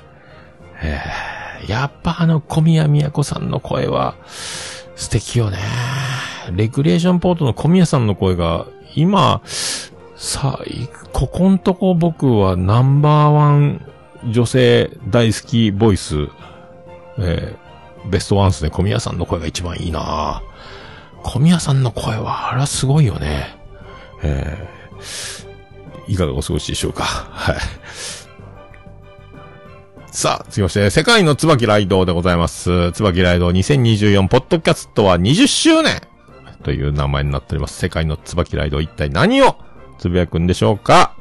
えー、やっぱあの、小宮宮子さんの声は、素敵よね。レクリエーションポートの小宮さんの声が、今、さあ、ここんとこ僕はナンバーワン女性大好きボイス、えー、ベストワンスで小宮さんの声が一番いいな小宮さんの声は、あらすごいよね。えー、いかがお過ごしでしょうか？はい。さあ、続きまして、世界の椿ライドでございます。椿ライド2024ポッドキャストは20周年という名前になっております。世界の椿ライド一体何をつぶやくんでしょうか？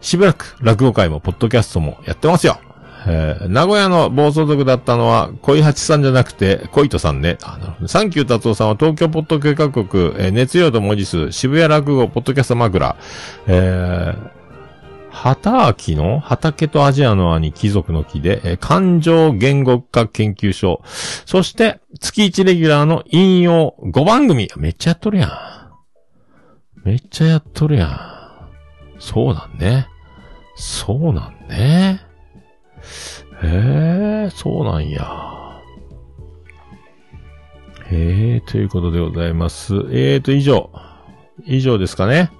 しばらく落語会もポッドキャストもやってますよ。えー、名古屋の暴走族だったのは、恋八さんじゃなくて、恋人さんね。あ、なるほど。サンキュー達夫さんは東京ポッド計画国、えー、熱量と文字数、渋谷落語、ポッドキャスト枕、えー、畑明の畑とアジアの兄貴族の木で、え、感情言語学研究所。そして、月1レギュラーの引用5番組。めっちゃやっとるやん。めっちゃやっとるやん。そうなんね。そうなんね。へえ、そうなんや。へえ、ということでございます。えーと、以上。以上ですかね。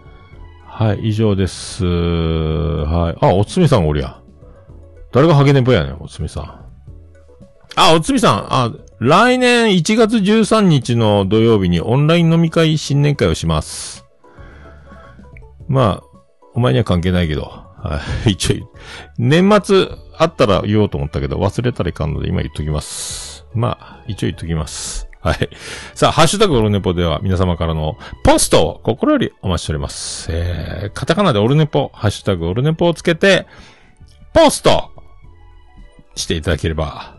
はい、以上です。はい。あ、おつみさんおりや。誰がハゲネポやねん、おつみさん。あ、おつみさん。あ、来年1月13日の土曜日にオンライン飲み会新年会をします。まあ、お前には関係ないけど。はい、[laughs] 一応、年末あったら言おうと思ったけど、忘れたらいかんので今言っときます。まあ、一応言っときます。はい。さあ、ハッシュタグオルネポでは皆様からのポストを心よりお待ちしております。えー、カタカナでオルネポ、ハッシュタグオルネポをつけて、ポストしていただければ、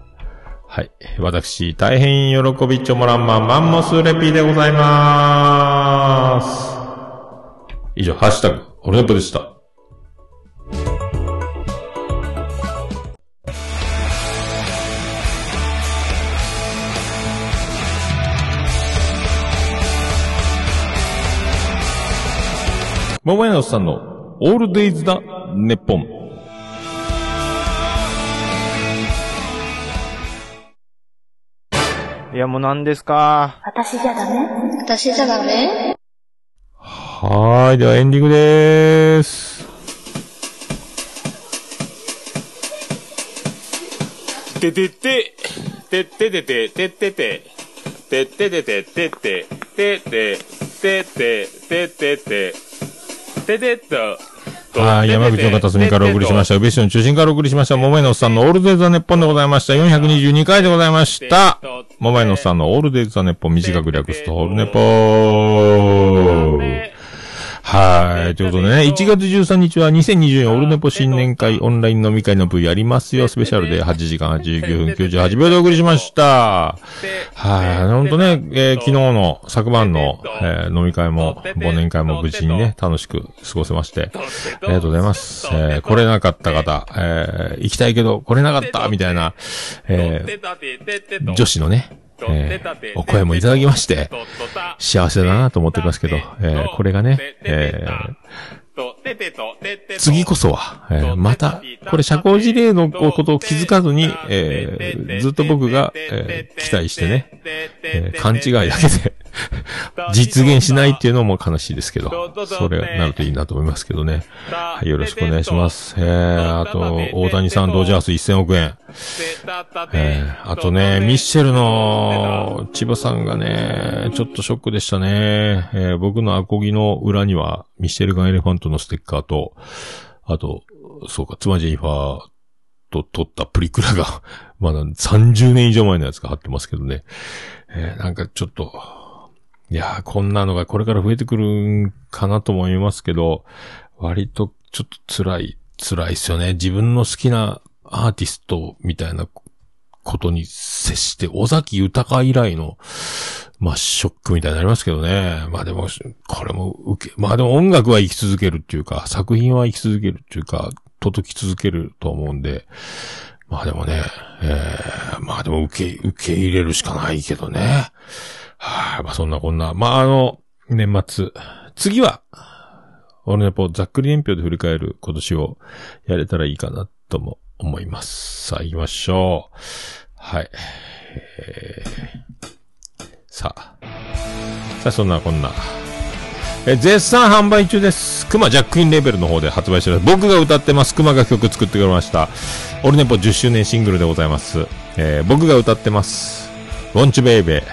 はい。私、大変喜びちょもらんまマンモスレピーでございます。以上、ハッシュタグオルネポでした。桃屋のおっさんのオールデイズだ、ネッポン。いや、もう何ですか？私じゃダメ？私じゃダメ？はーい、ではエンディングでーす。ててて、てっててて、てってて、てっててて、てって、てって、てって、てってて、ててっと。はい、山口の片隅からお送りしました。宇部市の中心からお送りしました。桃井のおっさんのオールデイザネッポンでございました。422回でございました。桃井のおっさんのオールデイザネッポン短く略すとオールネポー。はい。ということでね、1月13日は2024オールネポ新年会オンライン飲み会の部やりますよ。スペシャルで8時間89分98秒でお送りしました。はい。ほんとね、えー昨日の昨晩の、えー飲み会も忘年会も無事にね、楽しく過ごせまして。ありがとうございます。えー来れなかった方、えー行きたいけど来れなかった、みたいな、えー女子のね、えーお声もいただきまして、[laughs] 幸せだなと思ってますけど、えーこれがね、えー次こそは、えーまた、これ社交辞令のことを気づかずに、えーずっと僕が、えー期待してね、えー勘違いだけで [laughs] 実現しないっていうのも悲しいですけど、それなるといいなと思いますけどね。はい、よろしくお願いします。えー、あと、大谷さん、ドジャース1000億円。えー、あとね、ミッシェルの千葉さんがね、ちょっとショックでしたね。えー、僕のアコギの裏には、ミッシェルガンエレファントのステッカーと、あと、そうか、妻ジェニファーと撮ったプリクラが、[laughs] まだ30年以上前のやつが貼ってますけどね。えー、なんかちょっと、いや、こんなのがこれから増えてくるんかなと思いますけど、割とちょっと辛い、辛いですよね。自分の好きなアーティストみたいなことに接して、尾崎豊以来の、まあ、ショックみたいになりますけどね。まあでも、これも受け、まあでも音楽は生き続けるっていうか、作品は生き続けるっていうか、届き続けると思うんで、まあでもね、えー、まあでも受け、受け入れるしかないけどね。はい、まあそんなこんな。まああの、年末。次は、俺ネポざっくり年表で振り返る今年をやれたらいいかなとも思います。さあ行きましょう。はい。えー、さあ。さあそんなこんな。え、絶賛販売中です。クマジャックインレベルの方で発売してます。僕が歌ってます。クマが曲作ってくれました。オルネポ10周年シングルでございます。えー僕が歌ってます。Won't You Baby。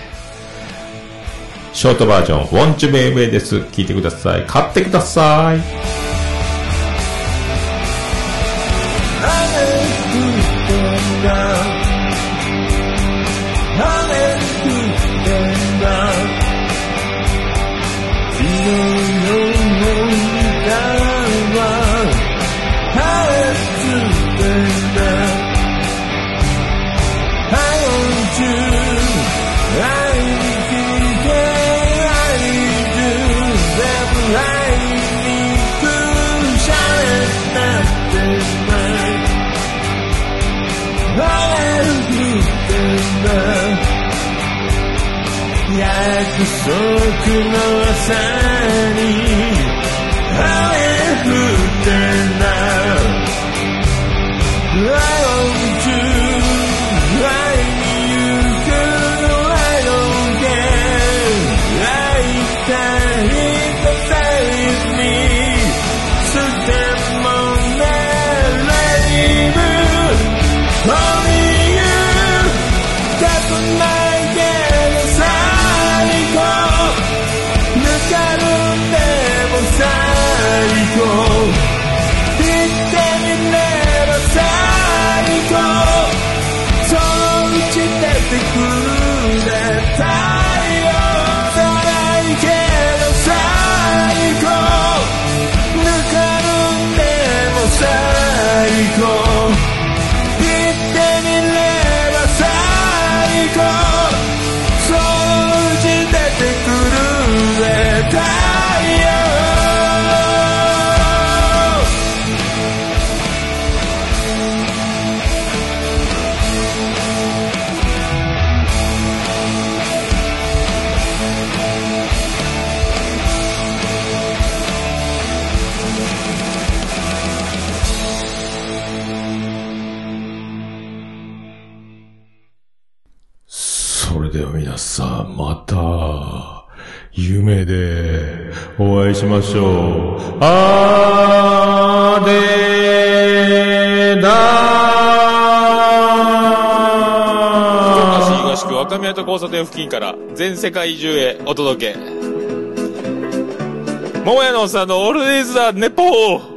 ショートバージョン、Won't You Baby です。聞いてください。買ってください。不足の朝に雨降ってましょう。あーでーだ福岡市ー東区若宮と交差点付近から全世界中へお届け。桃屋のおっさんのオールディーズ・ザ・ネポー